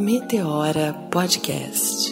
Meteora Podcast.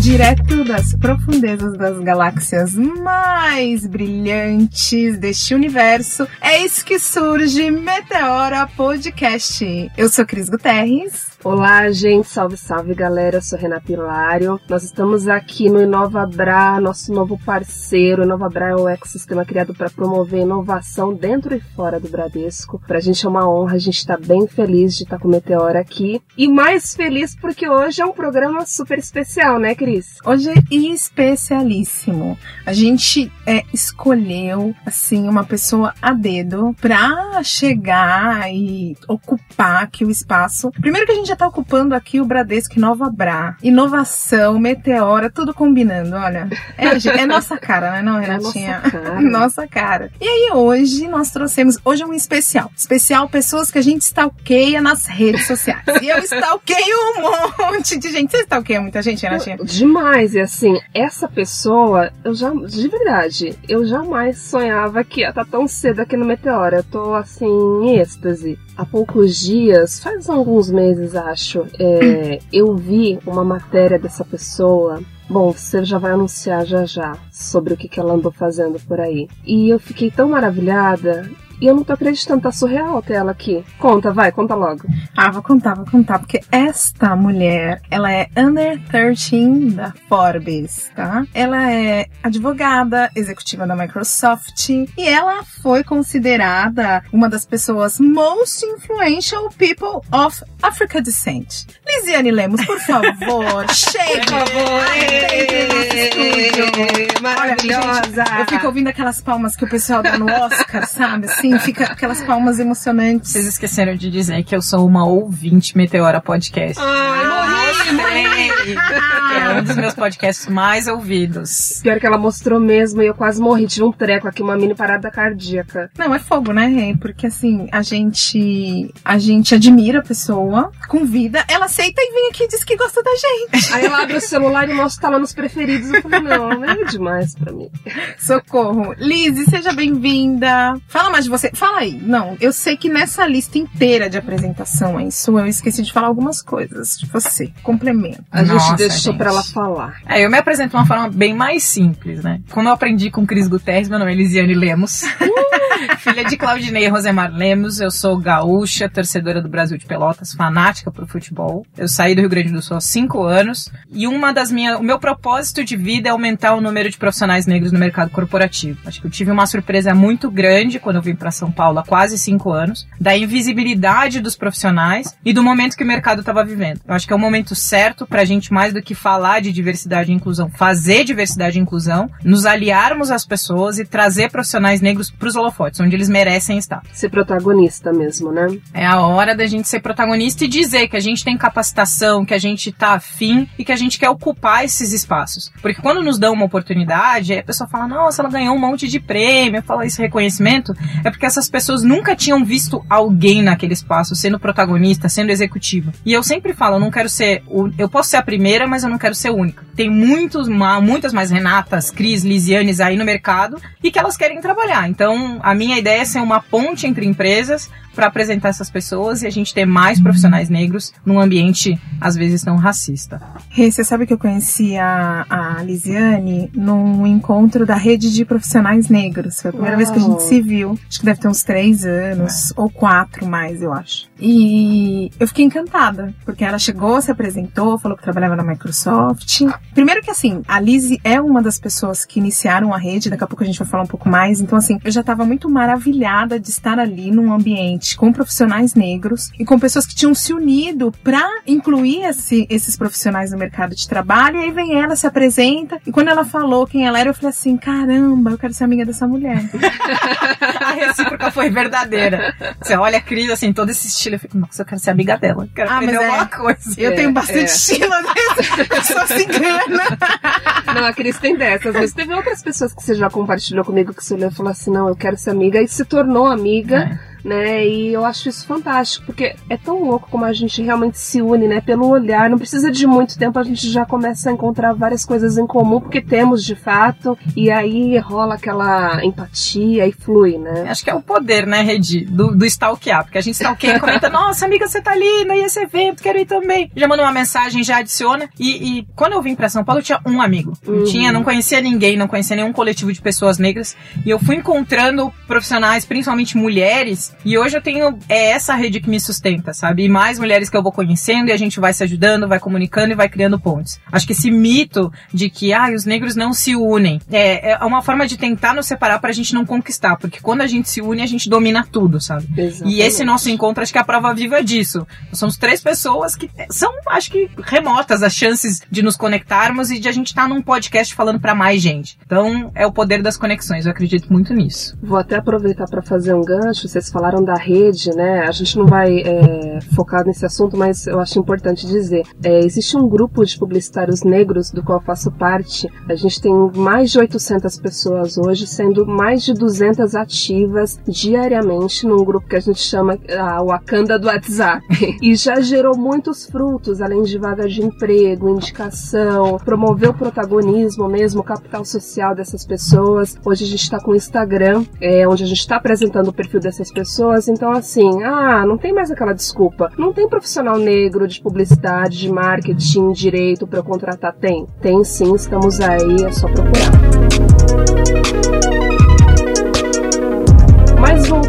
Direto das profundezas das galáxias mais brilhantes deste universo, é isso que surge Meteora Podcast. Eu sou Cris Guterres. Olá, gente. Salve, salve, galera. Eu sou Renata Hilário. Nós estamos aqui no Inova Bra, nosso novo parceiro. Inova Bra é um ecossistema criado para promover inovação dentro e fora do Bradesco. Pra gente é uma honra, a gente tá bem feliz de estar com o Meteora aqui. E mais feliz porque hoje é um programa super especial, né, Cris? Hoje é especialíssimo. A gente é, escolheu, assim, uma pessoa a dedo pra chegar e ocupar aqui o espaço. Primeiro que a gente já tá ocupando aqui o Bradesco Nova Bra. Inovação, meteora, tudo combinando, olha. É, é nossa cara, né, não, Renatinha? nossa cara. nossa cara. E aí hoje nós trouxemos, hoje é um especial. Especial pessoas que a gente stalkeia nas redes sociais. E eu stalkeio um monte de gente. Você stalkeia muita gente, Renatinha? Demais, e assim, essa pessoa, eu já, de verdade, eu jamais sonhava que ia estar tão cedo aqui no Meteora. Eu tô assim, em êxtase. Há poucos dias, faz alguns meses, acho, é, eu vi uma matéria dessa pessoa. Bom, você já vai anunciar já já sobre o que, que ela andou fazendo por aí. E eu fiquei tão maravilhada. E eu não tô acreditando, tá surreal ter ela aqui. Conta, vai, conta logo. Ah, vou contar, vou contar, porque esta mulher, ela é Under 13 da Forbes, tá? Ela é advogada, executiva da Microsoft, e ela foi considerada uma das pessoas most influential people of Africa descent. Lisiane Lemos, por favor, chegue! Por favor. Olha, Maravilhosa. gente, eu fico ouvindo aquelas palmas que o pessoal dá no Oscar, sabe? Assim, fica aquelas palmas emocionantes. Vocês esqueceram de dizer que eu sou uma ouvinte Meteora Podcast. Ai, Mostrei! é um dos meus podcasts mais ouvidos. Pior que ela mostrou mesmo e eu quase morri. Tive um treco aqui, uma mini parada cardíaca. Não, é fogo, né, Rei? Porque assim, a gente a gente admira a pessoa, convida, ela aceita e vem aqui e diz que gosta da gente. Aí ela abre o celular e mostra tá lá nos preferidos. Eu falei, não, não é demais pra mim. Socorro. Lizzie, seja bem-vinda. Fala mais de você. Fala aí. Não, eu sei que nessa lista inteira de apresentação aí sua, eu esqueci de falar algumas coisas de você. Complemento. A gente Nossa, deixou gente. pra ela falar. É, eu me apresento de uma forma bem mais simples, né? Como eu aprendi com Cris Guterres, meu nome é Elisiane Lemos. Filha de Claudinei e Rosemar Lemos, eu sou gaúcha, torcedora do Brasil de Pelotas, fanática pro futebol. Eu saí do Rio Grande do Sul há cinco anos e uma das minhas, o meu propósito de vida é aumentar o número de profissionais negros no mercado corporativo. Acho que eu tive uma surpresa muito grande quando eu vim para São Paulo há quase cinco anos, da invisibilidade dos profissionais e do momento que o mercado estava vivendo. Eu acho que é o momento certo pra gente mais do que falar de diversidade e inclusão, fazer diversidade e inclusão, nos aliarmos às pessoas e trazer profissionais negros pros holofotes, onde eles merecem estar. Ser protagonista mesmo, né? É a hora da gente ser protagonista e dizer que a gente tem capacitação, que a gente tá afim e que a gente quer ocupar esses espaços. Porque quando nos dão uma oportunidade, aí a pessoa fala, nossa, ela ganhou um monte de prêmio, fala esse reconhecimento, é porque essas pessoas nunca tinham visto alguém naquele espaço sendo protagonista, sendo executivo. E eu sempre falo, eu não quero ser, eu posso ser a primeira, mas eu não quero ser única. Tem muitos, muitas mais Renatas, Cris, Lisianes aí no mercado e que elas querem trabalhar. Então, a minha ideia é ser uma ponte entre empresas para apresentar essas pessoas e a gente ter mais profissionais negros num ambiente, às vezes, tão racista. Rei, você sabe que eu conheci a, a Lisiane num encontro da rede de profissionais negros. Foi a primeira Uau. vez que a gente se viu. Acho que deve ter uns três anos, ou quatro mais, eu acho. E eu fiquei encantada, porque ela chegou, se apresentou, falou que trabalhava na Microsoft. Primeiro que assim, a Lizzie é uma das pessoas que iniciaram a rede, daqui a pouco a gente vai falar um pouco mais. Então, assim, eu já tava muito maravilhada de estar ali num ambiente com profissionais negros e com pessoas que tinham se unido pra incluir esse- esses profissionais no mercado de trabalho. E aí vem ela, se apresenta, e quando ela falou quem ela era, eu falei assim: caramba, eu quero ser amiga dessa mulher. A recíproca foi verdadeira. Você olha a Cris, assim, todo esse estilo, eu fico, nossa, eu quero ser amiga dela. Quero Ah, aprender mas é. alguma coisa. Eu É, tenho bastante é. estilo desse. Eu sou cigana. Não, a Cris tem dessas, mas teve outras pessoas que você já compartilhou comigo que você olhou e falou assim, não, eu quero ser amiga, e se tornou amiga né? E eu acho isso fantástico, porque é tão louco como a gente realmente se une, né? Pelo olhar, não precisa de muito tempo, a gente já começa a encontrar várias coisas em comum, porque temos de fato, e aí rola aquela empatia e flui, né? Acho que é o poder, né, Redi, do, do stalkear, porque a gente stalkeia e comenta, nossa, amiga, você tá ali, não ia esse evento, quero ir também. Já manda uma mensagem, já adiciona, e, e quando eu vim pra São Paulo, eu tinha um amigo. Uhum. tinha, não conhecia ninguém, não conhecia nenhum coletivo de pessoas negras, e eu fui encontrando profissionais, principalmente mulheres, e hoje eu tenho, é essa rede que me sustenta, sabe? E mais mulheres que eu vou conhecendo, e a gente vai se ajudando, vai comunicando e vai criando pontes. Acho que esse mito de que, ah, os negros não se unem, é, é uma forma de tentar nos separar pra gente não conquistar, porque quando a gente se une, a gente domina tudo, sabe? E Exatamente. esse nosso encontro, acho que é a prova viva disso. Nós somos três pessoas que são, acho que, remotas as chances de nos conectarmos e de a gente estar num podcast falando pra mais gente. Então, é o poder das conexões, eu acredito muito nisso. Vou até aproveitar para fazer um gancho. Vocês falaram da rede, né? A gente não vai é, focar nesse assunto, mas eu acho importante dizer. É, existe um grupo de publicitários negros do qual eu faço parte. A gente tem mais de 800 pessoas hoje, sendo mais de 200 ativas diariamente num grupo que a gente chama a Wakanda do WhatsApp. e já gerou muitos frutos, além de vaga de emprego, indicação, promover o protagonismo mesmo, o capital social dessas pessoas. Hoje a gente está com o Instagram, é, onde a gente está apresentando o perfil dessas pessoas. Então, assim, ah, não tem mais aquela desculpa. Não tem profissional negro de publicidade, de marketing, direito para contratar? Tem. Tem sim, estamos aí, é só procurar.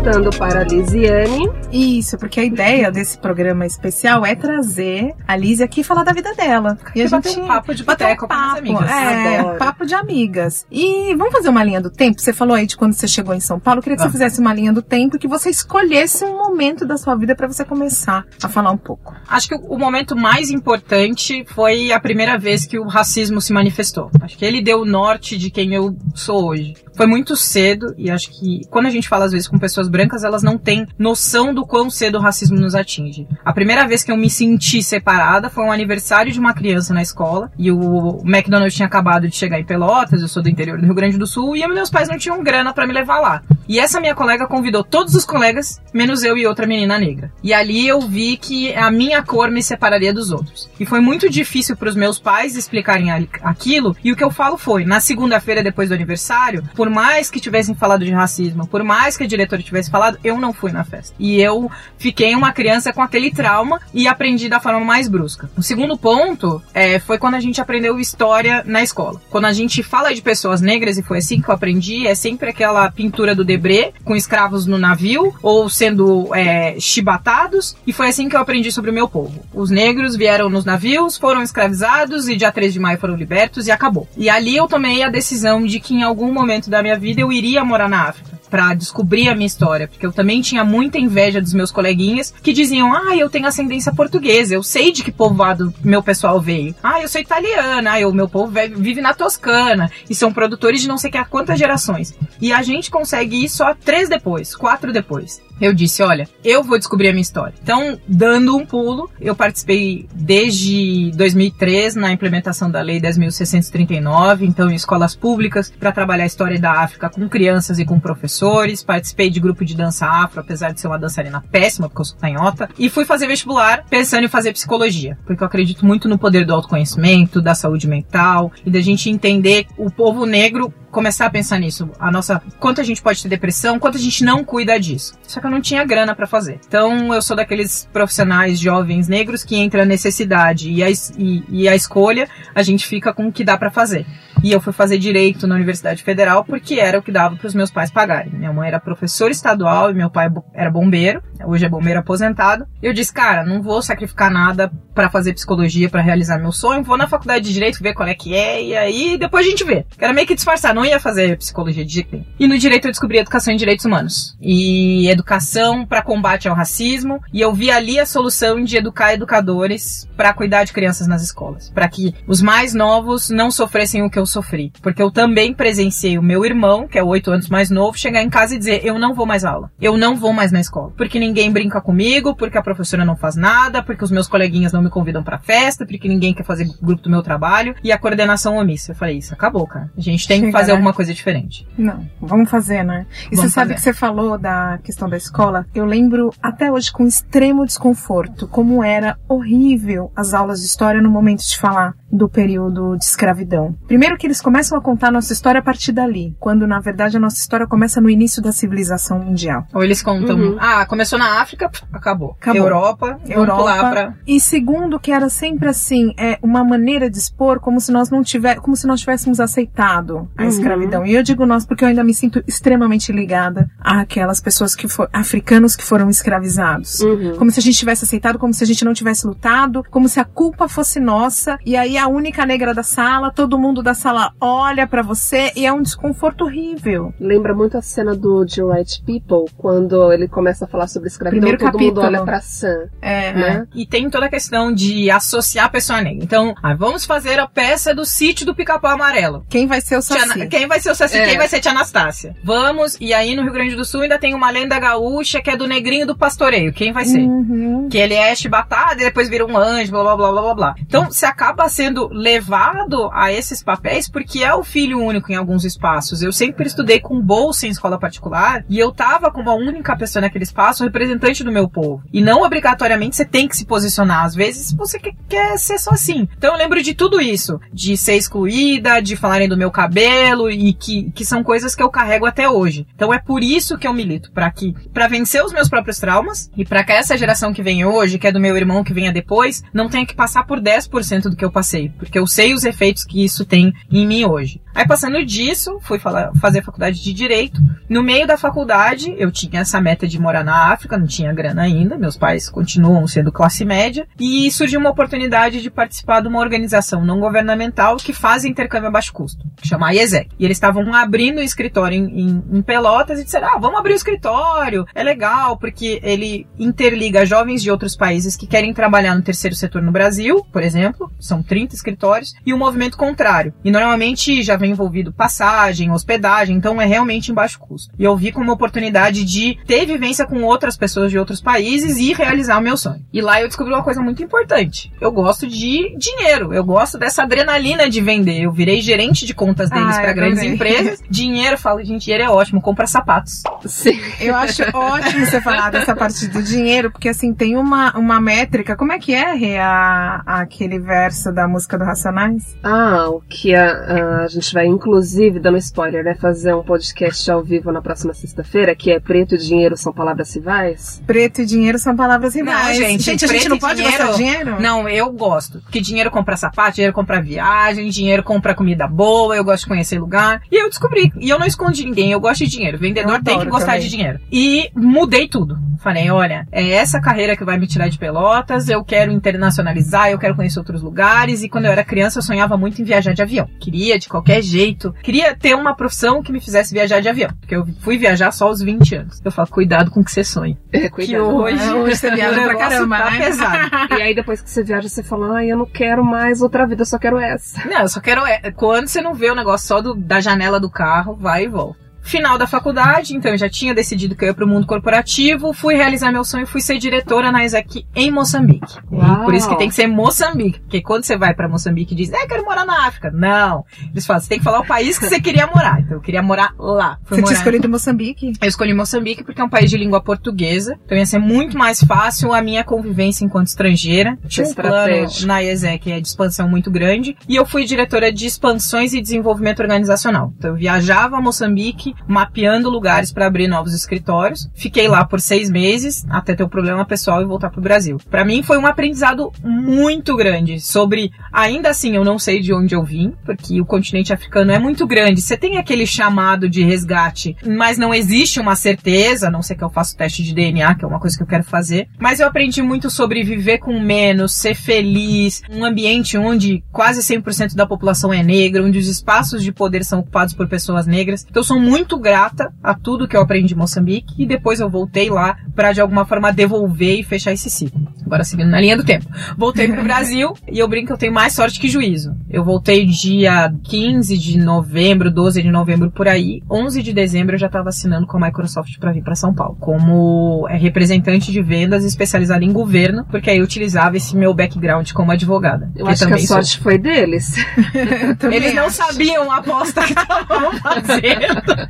Voltando para a Lisiane, Isso, porque a ideia desse programa especial é trazer a Liz aqui e falar da vida dela. E a E bater gente um papo de bater boteco um com as papo, amigas. É, Adoro. papo de amigas. E vamos fazer uma linha do tempo? Você falou aí de quando você chegou em São Paulo. Eu queria que Ah. você fizesse uma linha do tempo e que você escolhesse um momento da sua vida para você começar a falar um pouco. Acho que o momento mais importante foi a primeira vez que o racismo se manifestou. Acho que ele deu o norte de quem eu sou hoje. Foi muito cedo e acho que quando a gente fala às vezes com pessoas brancas, elas não têm noção do quão cedo o racismo nos atinge. A primeira vez que eu me senti separada foi um aniversário de uma criança na escola e o McDonald's tinha acabado de chegar em Pelotas, eu sou do interior do Rio Grande do Sul e meus pais não tinham grana pra me levar lá. E essa minha colega convidou todos os colegas, menos eu e outra menina negra. E ali eu vi que a minha cor me separaria dos outros. E foi muito difícil pros meus pais explicarem aquilo. E o que eu falo foi, na segunda-feira depois do aniversário, por mais que tivessem falado de racismo, por mais que a diretora tivesse falado, eu não fui na festa. E eu fiquei uma criança com aquele trauma e aprendi da forma mais brusca. O segundo ponto é, foi quando a gente aprendeu história na escola. Quando a gente fala de pessoas negras, e foi assim que eu aprendi, é sempre aquela pintura do Debré, com escravos no navio, ou sendo é, chibatados, e foi assim que eu aprendi sobre o meu povo. Os negros vieram nos navios, foram escravizados, e dia 3 de maio foram libertos, e acabou. E ali eu tomei a decisão de que em algum momento da minha vida eu iria morar na África pra descobrir a minha história, porque eu também tinha muita inveja dos meus coleguinhas que diziam: "Ah, eu tenho ascendência portuguesa, eu sei de que povoado meu pessoal veio. Ah, eu sou italiana, ah, o meu povo ve- vive na Toscana e são produtores de não sei que há quantas gerações". E a gente consegue ir só três depois, quatro depois. Eu disse, olha, eu vou descobrir a minha história. Então, dando um pulo, eu participei desde 2003 na implementação da Lei 10.639, então em escolas públicas, para trabalhar a história da África com crianças e com professores. Participei de grupo de dança afro, apesar de ser uma dançarina péssima, porque eu sou canhota. E fui fazer vestibular pensando em fazer psicologia, porque eu acredito muito no poder do autoconhecimento, da saúde mental e da gente entender o povo negro começar a pensar nisso. A nossa, quanto a gente pode ter depressão, quanto a gente não cuida disso. Só que eu não tinha grana pra fazer. Então eu sou daqueles profissionais jovens negros que entra a necessidade e a, e, e a escolha, a gente fica com o que dá pra fazer. E eu fui fazer direito na Universidade Federal porque era o que dava para os meus pais pagarem. Minha mãe era professora estadual e meu pai era bombeiro. Hoje é bombeiro aposentado. Eu disse, cara, não vou sacrificar nada pra fazer psicologia pra realizar meu sonho. Vou na faculdade de direito ver qual é que é e aí depois a gente vê. Era meio que disfarçar, não ia fazer psicologia de jeito nenhum. E no direito eu descobri educação em direitos humanos e educação pra combate ao racismo. E eu vi ali a solução de educar educadores pra cuidar de crianças nas escolas, Pra que os mais novos não sofressem o que eu sofri, porque eu também presenciei o meu irmão, que é oito anos mais novo, chegar em casa e dizer eu não vou mais aula, eu não vou mais na escola, porque ninguém brinca comigo, porque a professora não faz nada, porque os meus coleguinhas não me convidam pra festa, porque ninguém quer fazer grupo do meu trabalho e a coordenação omissa. Eu falei isso acabou, cara. A gente tem que Chega, fazer né? alguma coisa diferente. Não, vamos fazer, né? E Vamos você sabe fazer. que você falou da questão da escola? Eu lembro até hoje com extremo desconforto como era horrível as aulas de história no momento de falar do período de escravidão. Primeiro que eles começam a contar a nossa história a partir dali, quando na verdade a nossa história começa no início da civilização mundial. Ou eles contam, Uhum. ah, começou na África, pff, acabou. Acabou. Europa, Europa. pra... E segundo que era sempre assim, é uma maneira de expor como se nós não tiver, como se nós tivéssemos aceitado a Uhum. escravidão. E eu digo nós porque eu ainda me sinto extremamente ligada àquelas pessoas que foram africanos que foram escravizados. Uhum. Como se a gente tivesse aceitado, como se a gente não tivesse lutado, como se a culpa fosse nossa. E aí a única negra da sala, todo mundo da sala olha pra você e é um desconforto horrível. Lembra muito a cena do The Right People, quando ele começa a falar sobre escravidão, Primeiro todo mundo capítulo. olha pra Sam, É, né? E tem toda a questão de associar a pessoa negra. Então, ah, vamos fazer a peça do sítio do pica-pau amarelo. Quem vai ser o Tia Saci? Ana- Quem vai ser o Saci? É. Quem vai ser Tia Anastácia? Vamos, e aí no Rio Grande do Sul ainda tem uma lenda gaúcha que é do negrinho do pastoreio. Quem vai ser? Uhum. Que ele é chibatada e depois vira um anjo, blá blá blá blá blá blá. Então você acaba sendo levado a esses papéis porque é o filho único em alguns espaços. Eu sempre estudei com bolsa em escola particular e eu tava como a única pessoa naquele espaço representante do meu povo. E não obrigatoriamente você tem que se posicionar. Às vezes você quer, quer ser só assim. Então eu lembro de tudo isso. De ser excluída, de falarem do meu cabelo e que, que são coisas que eu carrego até hoje. Então é por isso que eu milito. para que para vencer os meus próprios traumas e para que essa geração que vem hoje, que é do meu irmão que venha depois, não tenha que passar por 10% do que eu passei. Porque eu sei os efeitos que isso tem em mim hoje. Aí passando disso, fui falar, fazer faculdade de Direito. No meio da faculdade, eu tinha essa meta de morar na África, não tinha grana ainda, meus pais continuam sendo classe média, e surgiu uma oportunidade de participar de uma organização não governamental que faz intercâmbio a baixo custo, que chama IESEC. E eles estavam abrindo um escritório em, em- em Pelotas e disseram, ah, vamos abrir o escritório, é legal, porque ele interliga jovens de outros países que querem trabalhar no terceiro setor no Brasil, por exemplo, são 30 escritórios, e o movimento contrário. E normalmente já vem envolvido passagem, hospedagem, então é realmente em baixo custo. E eu vi como uma oportunidade de ter vivência com outras pessoas de outros países e realizar o meu sonho. E lá eu descobri uma coisa muito importante. Eu gosto de dinheiro, eu gosto dessa adrenalina de vender. Eu virei gerente de contas deles Ah, para grandes também. empresas. Dinheiro, falo, gente, dinheiro é ótimo, compra sapatos. Sim. Eu acho ótimo você falar dessa parte do dinheiro, porque assim, tem uma, uma métrica. Como é que é, Rê, a, aquele verso da música do Racionais? Ah, o que a, a gente vai, inclusive, dando spoiler, né? Fazer um podcast ao vivo na próxima sexta-feira, que é Preto e Dinheiro são palavras rivais. Preto e dinheiro são palavras rivais. Não, gente, a gente preto não pode dinheiro- gostar de dinheiro? Não, eu gosto. Porque dinheiro compra sapato, dinheiro compra viagem, dinheiro compra comida boa, eu gosto de conhecer lugar. E eu descobri. E eu não escondi ninguém, eu gosto de dinheiro. Vendedor tem que gostar também. de dinheiro. E mudei tudo. Falei, olha, é essa carreira que vai me tirar de pelotas, eu quero internacionalizar, eu quero conhecer outros lugares. E quando eu era criança, eu sonhava muito em viajar de avião. Queria, de qualquer jeito, queria ter uma profissão que me fizesse viajar de avião. Porque eu fui viajar só aos 20 anos. Eu falo, cuidado com o que você sonha. É, Que cuidado. hoje, É, hoje você viaja pra caramba, tá né? pesado. E aí depois que você viaja, você fala, ai, eu não quero mais outra vida, eu só quero essa. Não, eu só quero. Quando você não vê o negócio só do- da janela do carro, vai e volta. Final da faculdade, então eu já tinha decidido que eu ia pro mundo corporativo, fui realizar meu sonho e fui ser diretora na ESEC em Moçambique. Por isso que tem que ser Moçambique, porque quando você vai pra Moçambique e diz, é, quero morar na África. Não. Eles falam, você tem que falar o país que você queria morar. Então eu queria morar lá. Fui Você tinha morar- escolhido Moçambique? eu escolhi Moçambique porque é um país de língua portuguesa, então ia ser muito mais fácil a minha convivência enquanto estrangeira. Tinha um plano na ESEC é de expansão muito grande, e eu fui diretora de expansões e desenvolvimento organizacional. Então eu viajava a Moçambique, mapeando lugares para abrir novos escritórios. Fiquei lá por seis meses, até ter o problema pessoal e voltar pro Brasil. Para mim foi um aprendizado muito grande sobre, ainda assim eu não sei de onde eu vim, porque o continente africano é muito grande. Você tem aquele chamado de resgate, mas não existe uma certeza, a não ser que eu faça o teste de DNA, que é uma coisa que eu quero fazer. Mas eu aprendi muito sobre viver com menos, ser feliz, um ambiente onde quase 100% da população é negra, onde os espaços de poder são ocupados por pessoas negras. Então sou muito muito grata a tudo que eu aprendi em Moçambique e depois eu voltei lá para de alguma forma devolver e fechar esse ciclo. Agora seguindo na linha do tempo. Voltei pro Brasil e eu brinco que eu tenho mais sorte que juízo. Eu voltei dia 15 de novembro, 12 de novembro por aí. 11 de dezembro eu já estava assinando com a Microsoft para vir para São Paulo, como é, representante de vendas especializada em governo, porque aí eu utilizava esse meu background como advogada. Eu acho que a sorte sou. foi deles. Eles não sabiam a aposta que estavam fazendo.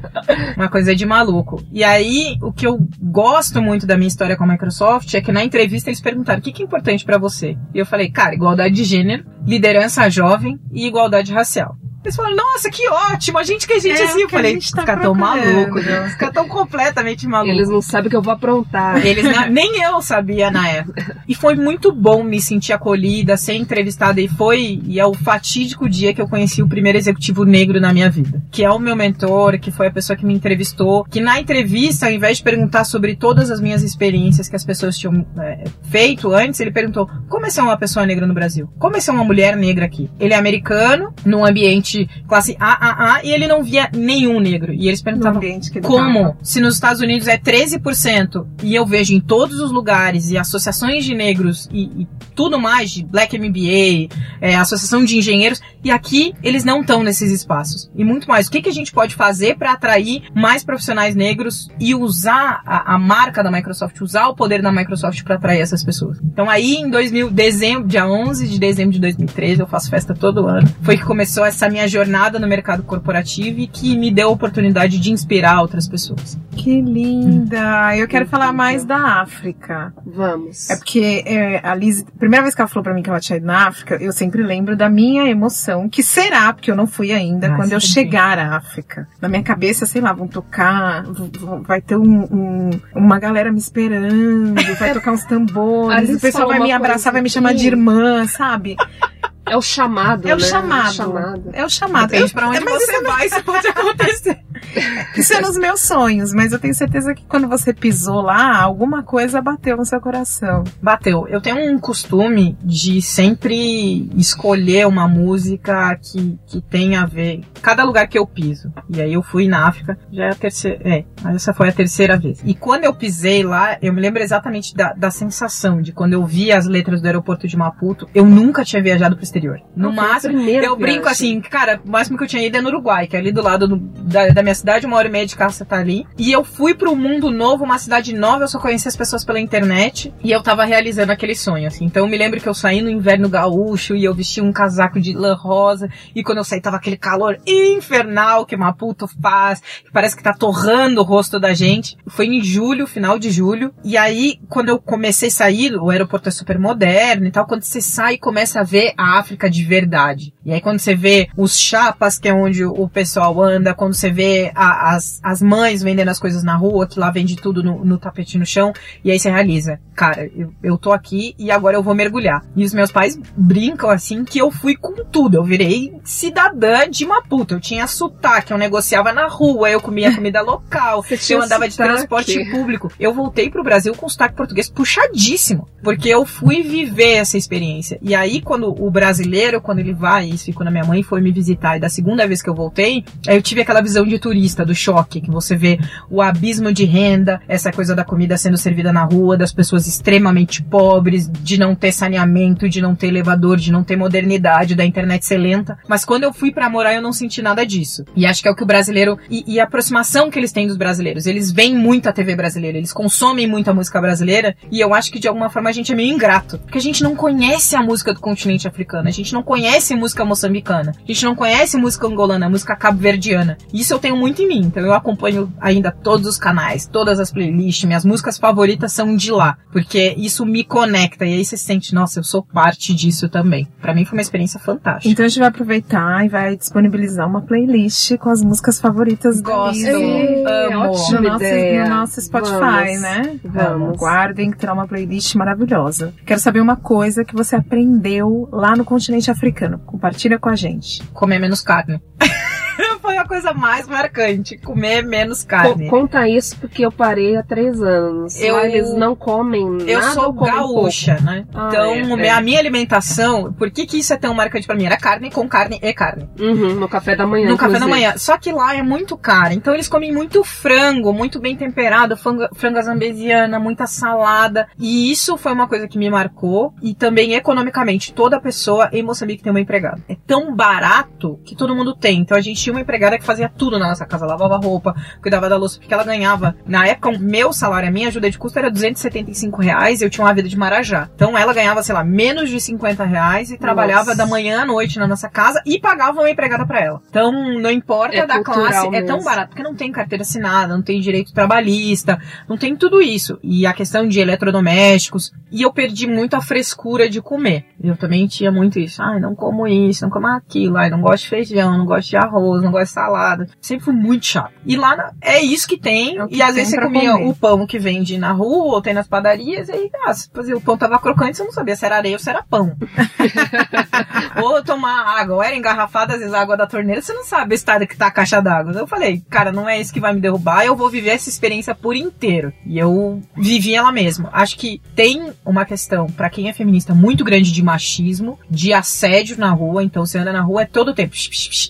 Uma coisa de maluco. E aí, o que eu gosto muito da minha história com a Microsoft é que na entrevista eles perguntaram o que, que é importante para você. E eu falei, cara, igualdade de gênero, liderança jovem e igualdade racial. Eles falaram, nossa, que ótimo, a gente que a gente É, assim. Eu falei, os tá caras tão procurando." malucos, os caras tão completamente malucos. Eles não sabem o que eu vou aprontar. Eles nem eu sabia na época. E foi muito bom me sentir acolhida, ser entrevistada. E foi, e é o fatídico dia que eu conheci o primeiro executivo negro na minha vida. Que é o meu mentor, que foi a pessoa que me entrevistou. Que na entrevista, ao invés de perguntar sobre todas as minhas experiências que as pessoas tinham é, feito antes, ele perguntou: como é ser uma pessoa negra no Brasil? Como é ser uma mulher negra aqui? Ele é americano, num ambiente classe AAA, e ele não via nenhum negro. E eles perguntavam: ele como? tava. Se nos Estados Unidos é 13% e eu vejo em todos os lugares e associações de negros e, e tudo mais, de Black MBA, é, associação de engenheiros, e aqui eles não estão nesses espaços. E muito mais, o que, que a gente pode fazer para atrair mais profissionais negros e usar a, a marca da Microsoft, usar o poder da Microsoft para atrair essas pessoas? Então aí em 2000, dezembro, dia 11 de dezembro de 2013, eu faço festa todo ano, foi que começou essa minha jornada no mercado corporativo e que me deu a oportunidade de inspirar outras pessoas. Que linda! Eu quero Que falar linda. mais da África. Vamos. É porque é, a Liz, a primeira vez que ela falou pra mim que ela tinha ido na África, eu sempre lembro da minha emoção, que será, porque eu não fui ainda, quando eu tem. chegar à África. Na minha cabeça, sei lá, vão tocar, v- v- vai ter um, um- uma galera me esperando, vai tocar uns tambores, o pessoal vai me abraçar, vai me chamar de irmã, sabe? É o chamado, É o né? chamado. É o chamado. É o chamado. Depende pra onde mas você vai, isso pode acontecer. Isso é nos meus sonhos, mas eu tenho certeza que quando você pisou lá, alguma coisa bateu no seu coração. Bateu. Eu tenho um costume de sempre escolher uma música que, que tenha a ver. Cada lugar que eu piso. E aí eu fui na África, já é a terceira. É, essa foi a terceira vez. E quando eu pisei lá, eu me lembro exatamente da, da sensação de quando eu vi as letras do aeroporto de Maputo, eu nunca tinha viajado pro exterior. No Não, máximo. Eu brinco viagem. assim, cara, o máximo que eu tinha ido é no Uruguai, que é ali do lado do- da, da minha cidade, uma hora e meia de carro você tá ali. E eu fui pro mundo novo, uma cidade nova, eu só conhecia as pessoas pela internet. E eu tava realizando aquele sonho, assim. Então eu me lembro que eu saí no inverno gaúcho e eu vesti um casaco de lã rosa. E quando eu saí tava aquele calor infernal que Maputo faz, que parece que tá torrando o rosto da gente. Foi em julho, final de julho. E aí, quando eu comecei a sair, o aeroporto é super moderno e tal, quando você sai começa a ver a África de verdade. E aí quando você vê os chapas, que é onde o pessoal anda, quando você vê a- as, as mães vendendo as coisas na rua, que lá vende tudo no, no tapete no chão, e aí você realiza, cara, eu, eu tô aqui e agora eu vou mergulhar. E os meus pais brincam assim que eu fui com tudo, eu virei cidadã de Maputo, eu tinha sotaque, eu negociava na rua, eu comia comida local, eu andava de sotaque. transporte público. Eu voltei pro Brasil com sotaque português puxadíssimo, porque eu fui viver essa experiência. E aí, quando o brasileiro, quando ele vai, isso ficou na minha mãe, foi me visitar, e da segunda vez que eu voltei, aí eu tive aquela visão de turista, do choque, que você vê o abismo de renda, essa coisa da comida sendo servida na rua, das pessoas extremamente pobres, de não ter saneamento, de não ter elevador, de não ter modernidade, da internet ser lenta. Mas quando eu fui pra morar, eu não senti nada disso. E acho que é o que o brasileiro. E, e a aproximação que eles têm dos brasileiros. Eles veem muito a TV brasileira, eles consomem muita música brasileira. E eu acho que de alguma forma a gente é meio ingrato. Porque a gente não conhece a música do continente africano, a gente não conhece música moçambicana, a gente não conhece música angolana, música cabo-verdiana. Isso eu tenho muito em mim. Então eu acompanho ainda todos os canais, todas as playlists, minhas músicas favoritas são de lá. Porque isso me conecta. E aí você sente, nossa, eu sou parte disso também. Pra mim foi uma experiência fantástica. Então a gente vai aproveitar e vai disponibilizar uma playlist com as músicas favoritas da Gosto. Liz. Ei, Amo. ótima No nosso, no nosso Spotify, Vamos. né? Vamos. Guardem que terá uma playlist maravilhosa. Quero saber uma coisa que você aprendeu lá no continente africano. Compartilha com a gente. Comer menos carne. Foi a coisa mais marcante. Comer menos Co- carne. Conta isso porque eu parei há três anos. Eu- eles não comem nada. Eu sou gaúcha, né? Ah, então, é, o é. meu- a minha alimentação, por que, que isso é tão marcante pra mim? Era carne com carne e carne. pouco. Uhum, no café da manhã. No café da inclusive. manhã. Só que lá é muito caro. Então eles comem muito frango, muito bem temperado, frango, frango zambesiana, muita salada. E isso foi uma coisa que me marcou. E também economicamente, toda pessoa em Moçambique tem uma empregada. É tão barato que todo mundo tem. Então a gente tinha uma empregada que fazia tudo na nossa casa, lavava roupa, cuidava da louça, porque ela ganhava. Na época, o meu salário, a minha ajuda de custo era 275 reais. Eu tinha uma vida de marajá. Então ela ganhava, sei lá, menos de 50 reais e trabalhava Nossa. da manhã à noite na nossa casa e pagava uma empregada pra ela. Então, não importa É da classe, é tão mesmo. barato, porque não tem carteira assinada, não tem direito trabalhista, não tem tudo isso. E a questão de eletrodomésticos. E eu perdi muito a frescura de comer. Eu também tinha muito isso. Ai, não como isso, não como aquilo, ai, não gosto de feijão, não gosto de arroz, não gosto de salada. Sempre fui muito chato. E lá na- é isso que tem. É que e às vezes você comia comer. o pão que vende na rua ou tem nas padarias, e aí, ah, fazia, o pão tava crocante, você não sabia se era areia ou se era pão. ou tomar água, ou era engarrafada, às vezes a água da torneira, você não sabe o estado que tá a caixa d'água. Eu falei, cara, não é isso que vai me derrubar, eu vou viver essa experiência por inteiro. E eu vivi ela mesmo. Acho que tem uma questão, pra quem é feminista, muito grande de machismo, de assédio na rua, então você anda na rua é todo o tempo.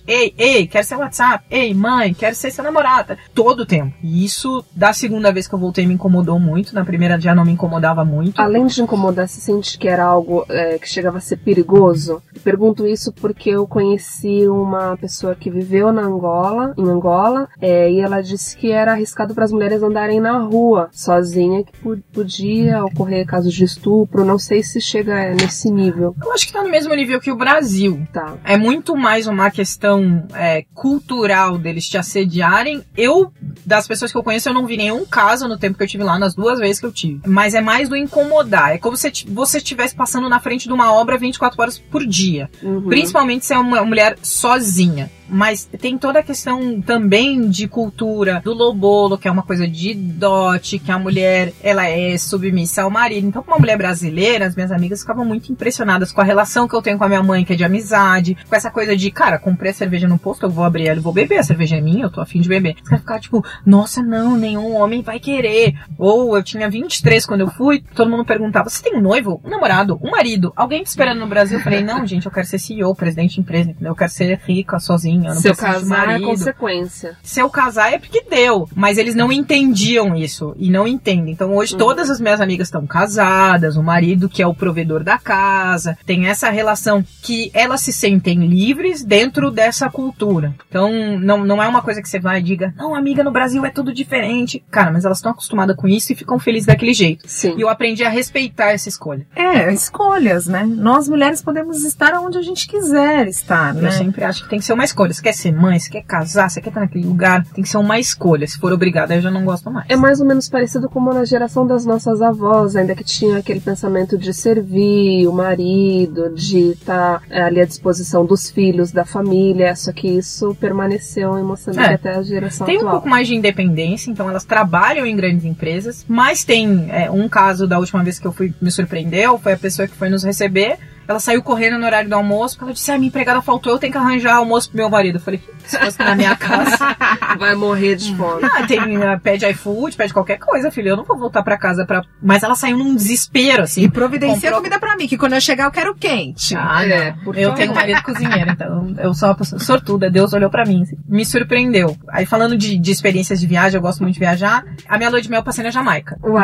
Ei, ei, quero ser WhatsApp. Ei, mãe, quero ser seu namorado. Todo o tempo. E isso, da segunda vez que eu voltei, me incomodou muito. Na primeira já não me incomodava muito. Além de incomodar, você sente que era algo é, que chegava a ser perigoso? Eu pergunto isso porque eu conheci uma pessoa que viveu na Angola, em Angola, é, e ela disse que era arriscado para as mulheres andarem na rua sozinha, que po- podia ocorrer casos de estupro. Não sei se chega nesse nível, Eu acho que tá no mesmo nível que o Brasil. tá? É muito mais uma questão é, cultural deles te assediarem. Eu, das pessoas que eu conheço, eu não vi nenhum caso no tempo que eu tive lá, nas duas vezes que eu tive. Mas é mais do incomodar. É como se você estivesse passando na frente de uma obra 24 horas por dia. Uhum. Principalmente se é uma mulher sozinha. Mas tem toda a questão também de cultura do lobolo, que é uma coisa de dote, que a mulher ela é submissa ao marido. Então, como uma mulher brasileira, as minhas amigas ficavam muito impressionadas com a relação que eu tenho com a minha mãe, que é de amizade, com essa coisa de, cara, comprei a cerveja no posto, eu vou abrir ela e vou beber, a cerveja é minha, eu tô afim de beber. Você vai ficar tipo, nossa, não, nenhum homem vai querer. Ou eu tinha 23 quando eu fui, todo mundo perguntava, você tem um noivo, um namorado, um marido, alguém te esperando no Brasil? Eu falei, não, gente, eu quero ser CEO, presidente de empresa, entendeu? Eu quero ser rica, sozinha, eu não casar é consequência. Se eu casar é porque deu, mas eles não entendiam isso e não entendem. Então hoje Uhum. todas as minhas amigas estão casadas, o marido que é o provedor da casa, tem essa relação que elas se sentem livres dentro dessa cultura. Então não, não é uma coisa que você vai e diga, não, amiga, no Brasil é tudo diferente. Cara, mas elas estão acostumadas com isso e ficam felizes daquele jeito. Sim. E eu aprendi a respeitar essa escolha. É, escolhas, né? Nós mulheres podemos estar onde a gente quiser estar, né? Eu sempre acho que tem que ser uma escolha. Você quer ser mãe, você quer casar, você quer estar naquele lugar, tem que ser uma escolha. Se for obrigada, eu já não gosto mais. É mais ou menos parecido como na geração das nossas avós, ainda que tinha aquele pensamento de servir o marido, de estar é, ali à disposição dos filhos, da família, só que isso permaneceu em Moçambique É. até a geração Tem um atual. pouco mais de independência, então elas trabalham em grandes empresas, mas tem é, um caso da última vez que eu fui, me surpreendeu, foi a pessoa que foi nos receber, ela saiu correndo no horário do almoço, porque ela disse, ah, minha empregada faltou, eu tenho que arranjar almoço pro meu marido. Eu falei, se fosse na minha casa, Vai morrer de fome. ah, tem, ah, pede iFood, pede qualquer coisa, filho, eu não vou voltar pra casa pra... Mas ela saiu num desespero, assim. E providencia Comprou- comida pra mim, que quando eu chegar eu quero quente. Ah, não. É, por eu tenho um marido cozinheiro, então eu sou uma sortuda. Deus olhou pra mim. assim, Me surpreendeu. Aí falando de, de experiências de viagem, eu gosto muito de viajar. A minha lua de mel eu passei na Jamaica. Uau!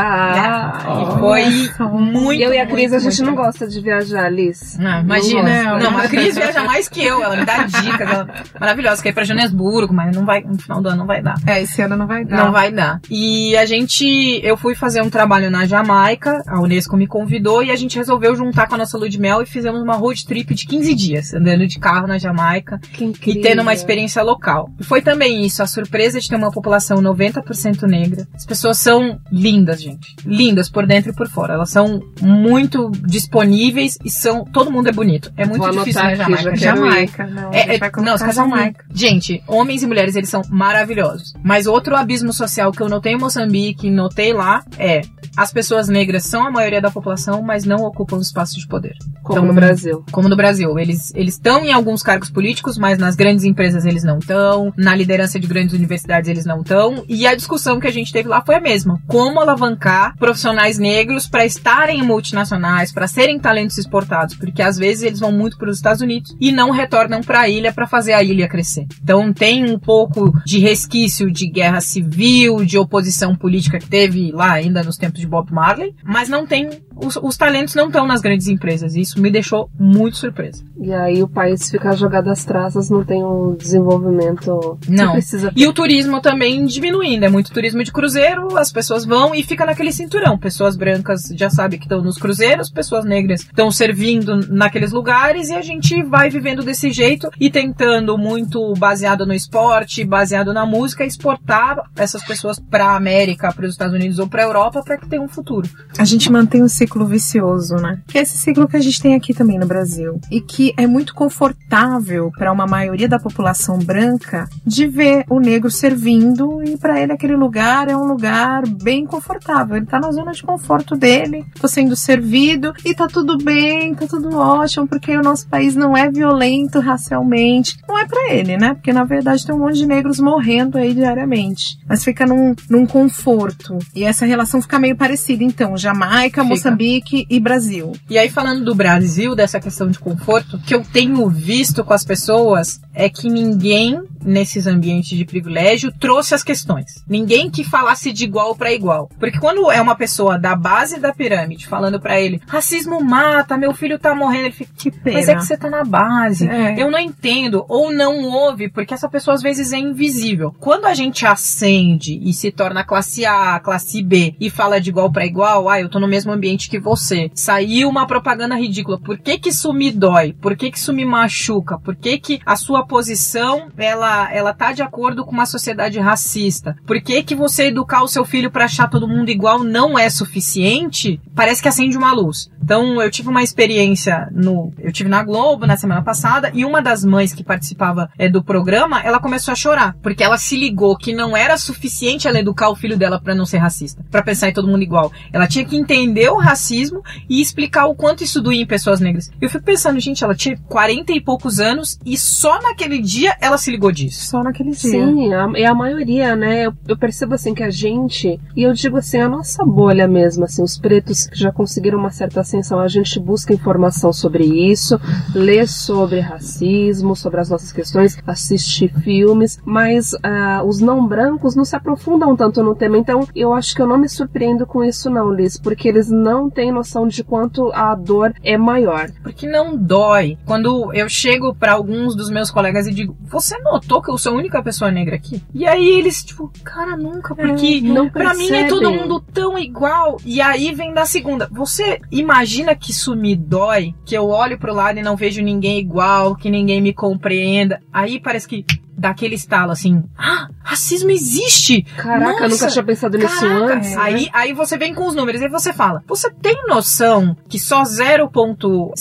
E foi só. muito. eu e a Cris, muito, a gente muito não gosta de viajar, Liz. Não, imagina. gosta. Não, a Cris viaja mais que eu. Ela me dá dicas. Ela, maravilhosa. Quer pra Joanesburgo, mas não vai, no final do ano não vai dar. É, esse ano não vai dar. Não vai dar. E a gente, eu fui fazer um trabalho na Jamaica, a Unesco me convidou e a gente resolveu juntar com a nossa lua de mel e fizemos uma road trip de 15 dias, andando de carro na Jamaica e tendo uma experiência local. E foi também isso, a surpresa de ter uma população 90% negra. As pessoas são lindas, gente. Lindas por dentro e por fora. Elas são muito disponíveis e são, todo mundo é bonito. É muito Vou difícil na Jamaica. Jamaica, não. É, é, não, Jamaica. Gente, homens e mulheres, eles são maravilhosos. Mas outro abismo social que eu notei em Moçambique, notei lá, é as pessoas negras são a maioria da população, mas não ocupam espaços de poder. Como Então, no Brasil. Como no Brasil. Eles eles estão em alguns cargos políticos, mas nas grandes empresas eles não estão. Na liderança de grandes universidades eles não estão. E a discussão que a gente teve lá foi a mesma. Como alavancar profissionais negros para estarem em multinacionais, para serem talentos exportados, porque às vezes eles vão muito para os Estados Unidos e não retornam para a ilha para fazer a ilha crescer. Então tem um pouco de resquício de guerra civil, de oposição política que teve lá ainda nos tempos de Bob Marley, mas não tem os, os talentos não estão nas grandes empresas. E isso me deixou muito surpresa. E aí o país fica jogado às traças, não tem um desenvolvimento Não. precisa. E o turismo também diminuindo. É muito turismo de cruzeiro, as pessoas vão e fica naquele cinturão. Pessoas brancas já sabem que estão nos cruzeiros, pessoas negras estão servindo naqueles lugares e a gente vai vivendo desse jeito e tentando muito baseado no esporte, baseado na música, exportar essas pessoas para a América, para os Estados Unidos ou para a Europa para que tenha um futuro. A gente mantém um ciclo vicioso, né? Que é esse ciclo que a gente tem aqui também no Brasil. E que é muito confortável para uma maioria da população branca de ver o negro servindo e para ele aquele lugar é um lugar bem confortável. Ele tá na zona de conforto dele, tô sendo servido e tá tudo bem, tá tudo ótimo, porque o nosso país não é violento racialmente. Não é para ele, né? Porque na verdade tem um monte de negros morrendo aí diariamente. Mas fica num, num conforto. E essa relação fica meio parecida, então. Jamaica, Fica. Moçambique e Brasil. E aí, falando do Brasil, dessa questão de conforto, o que eu tenho visto com as pessoas é que ninguém nesses ambientes de privilégio trouxe as questões. Ninguém que falasse de igual para igual. Porque quando é uma pessoa da base da pirâmide falando para ele, racismo mata, meu filho tá morrendo, ele fica, Que pena. mas é que você tá na base. É. Eu não entendo. Ou não ouve, porque essa pessoa às vezes é invisível. Quando a gente acende e se torna classe A, classe B e fala de igual para igual, ah, eu tô no mesmo ambiente que você. Saiu uma propaganda ridícula. Por que que isso me dói? Por que que isso me machuca? Por que que a sua posição, ela, ela tá de acordo com uma sociedade racista? Por que que você educar o seu filho para achar todo mundo igual não é suficiente? Parece que acende uma luz. Então, eu tive uma experiência no, eu tive na Globo na semana passada e uma das mães que participava é, do programa, ela começou a chorar, porque ela se ligou que não era suficiente ela educar o filho dela para não ser racista, para pensar em todo mundo igual. Ela tinha que entender o racismo e explicar o quanto isso doía em pessoas negras. Eu fico pensando, gente, ela tinha 40 e poucos anos e só naquele dia ela se ligou disso. Só naquele dia. Sim, a- é a maioria, né? Eu, eu percebo assim que a gente, e eu digo assim, a nossa bolha mesmo, assim, os pretos que já conseguiram uma certa ascensão, a gente busca informação sobre isso, lê sobre racismo, sobre as nossas questões, assiste filmes, mas ah, os não brancos não se aprofundam tanto no tema. Então, eu acho que eu não me surpreendo com isso, não, Liz, porque eles não têm noção de quanto a dor é maior. Porque não dói. Quando eu chego pra alguns dos meus colegas e digo, você notou que eu sou a única pessoa negra aqui? E aí eles, tipo, cara, nunca, porque não pra mim é todo mundo tão igual. E aí vem da segunda. Você imagina que isso me dói? Que eu olho pro lado e não vejo ninguém igual, que ninguém me compreenda. Aí parece que dá aquele estalo assim, ah, racismo existe! Caraca, eu nunca Nossa, tinha pensado nisso Caraca, antes. é. Aí, aí você vem com os números e você fala: você tem noção que só 0,7%,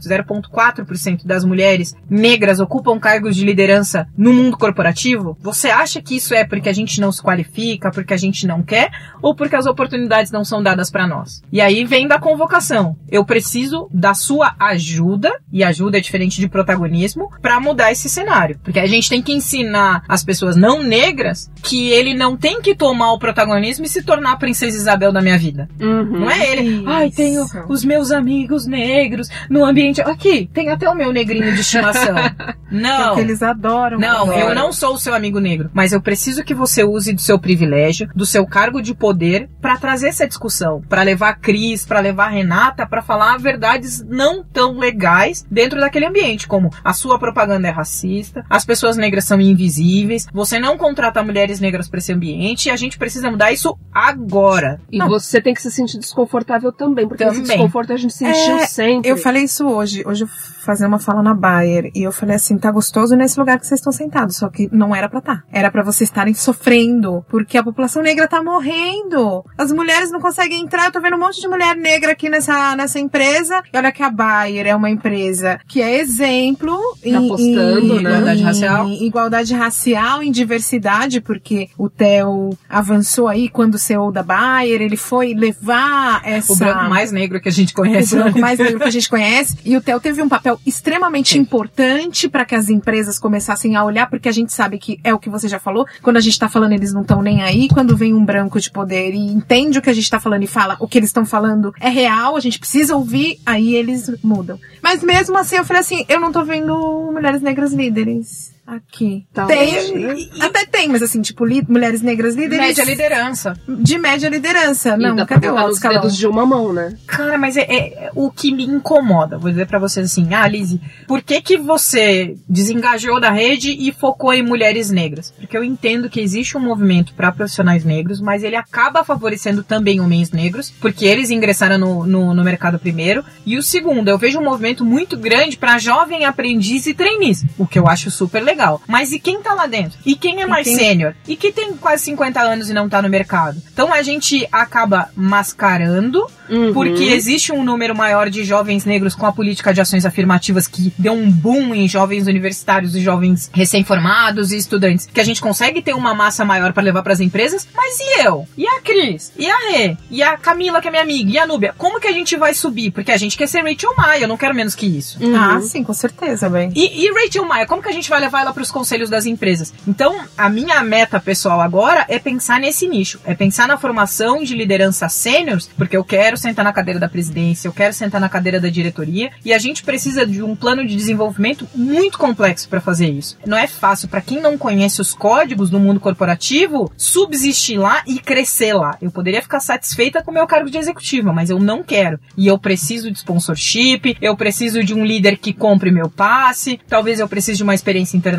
0,4% das mulheres negras ocupam cargos de liderança no mundo corporativo? Você acha que isso é porque a gente não se qualifica, porque a gente não quer, ou porque as oportunidades não são dadas para nós? E aí vem da convocação. Eu preciso da sua ajuda, e ajuda é diferente de protagonismo, para mudar esse cenário. Porque a gente tem que ensinar as pessoas não negras que ele não tem que tomar o protagonismo e se tornar a princesa Isabel da minha vida. Uhum. Não é ele. Ai, tenho Isso. os meus amigos negros no ambiente. Aqui, tem até o meu negrinho de estimação. Não. Porque eles adoram. Não, adoram. eu não sou o seu amigo negro, mas eu preciso que você use do seu privilégio, do seu cargo de poder pra trazer essa discussão, Pra levar a Cris, pra levar a Renata, pra falar verdades não tão legais dentro daquele ambiente, como a sua propaganda é racista, as pessoas negras são invisíveis, você não contrata mulheres negras pra esse ambiente e a gente precisa mudar isso agora. E Não. você tem que se sentir desconfortável também, porque esse Também. desconforto a gente sentiu É, sempre. Eu falei isso hoje. Hoje eu fazer uma fala na Bayer e eu falei assim, tá gostoso nesse lugar que vocês estão sentados, só que não era pra estar. Era pra vocês estarem sofrendo, porque a população negra tá morrendo. As mulheres não conseguem entrar. Eu tô vendo um monte de mulher negra aqui nessa, nessa empresa. E olha que a Bayer é uma empresa que é exemplo em, Tá apostando, em- né? Igualdade em racial. Em igualdade racial, em diversidade, porque o Theo avançou aí quando o CEO da Bayer, ele foi levar essa... O branco mais negro que a gente conhece. O branco mais negro que a gente conhece. E o Theo teve um papel extremamente importante para que as empresas começassem a olhar, porque a gente sabe que é o que você já falou, quando a gente tá falando eles não estão nem aí, quando vem um branco de poder e entende o que a gente tá falando e fala o que eles estão falando é real, a gente precisa ouvir, aí eles mudam. Mas mesmo assim, eu falei assim, eu não tô vendo mulheres negras líderes aqui. Talvez, tem, né? e- até tem, mas assim, tipo, li- mulheres negras líderes. Média liderança. De média liderança. Não, e pra cadê o alto escalão? dedos de uma mão, né? Cara, mas é, é- é o que me incomoda. Vou dizer pra vocês assim, ah, Lizzie, por que que você desengajou da rede e focou em mulheres negras? Porque eu entendo que existe um movimento para profissionais negros, mas ele acaba favorecendo também homens negros, porque eles ingressaram no, no, no mercado primeiro. E o segundo, eu vejo um movimento muito grande para jovem aprendiz e trainees, o que eu acho super legal. Mas e quem tá lá dentro? E quem é mais quem- sênior? E que tem quase 50 anos e não tá no mercado? Então a gente acaba mascarando Uhum. porque existe um número maior de jovens negros com a política de ações afirmativas que deu um boom em jovens universitários e jovens recém-formados e estudantes, que a gente consegue ter uma massa maior para levar para as empresas. Mas e eu? E a Cris? E a Rê? E a Camila, que é minha amiga? E a Núbia? Como que a gente vai subir? Porque a gente quer ser Rachel Maia, eu não quero menos que isso. Uhum. Ah, sim, com certeza, bem. E, e Rachel Maia, como que a gente vai levar ela para os conselhos das empresas? Então, a minha meta pessoal agora é pensar nesse nicho, é pensar na formação de liderança sêniores, porque eu quero sentar na cadeira da presidência, eu quero sentar na cadeira da diretoria, e a gente precisa de um plano de desenvolvimento muito complexo para fazer isso. Não é fácil para quem não conhece os códigos do mundo corporativo subsistir lá e crescer lá. Eu poderia ficar satisfeita com o meu cargo de executiva, mas eu não quero. E eu preciso de sponsorship, eu preciso de um líder que compre meu passe, talvez eu precise de uma experiência internacional,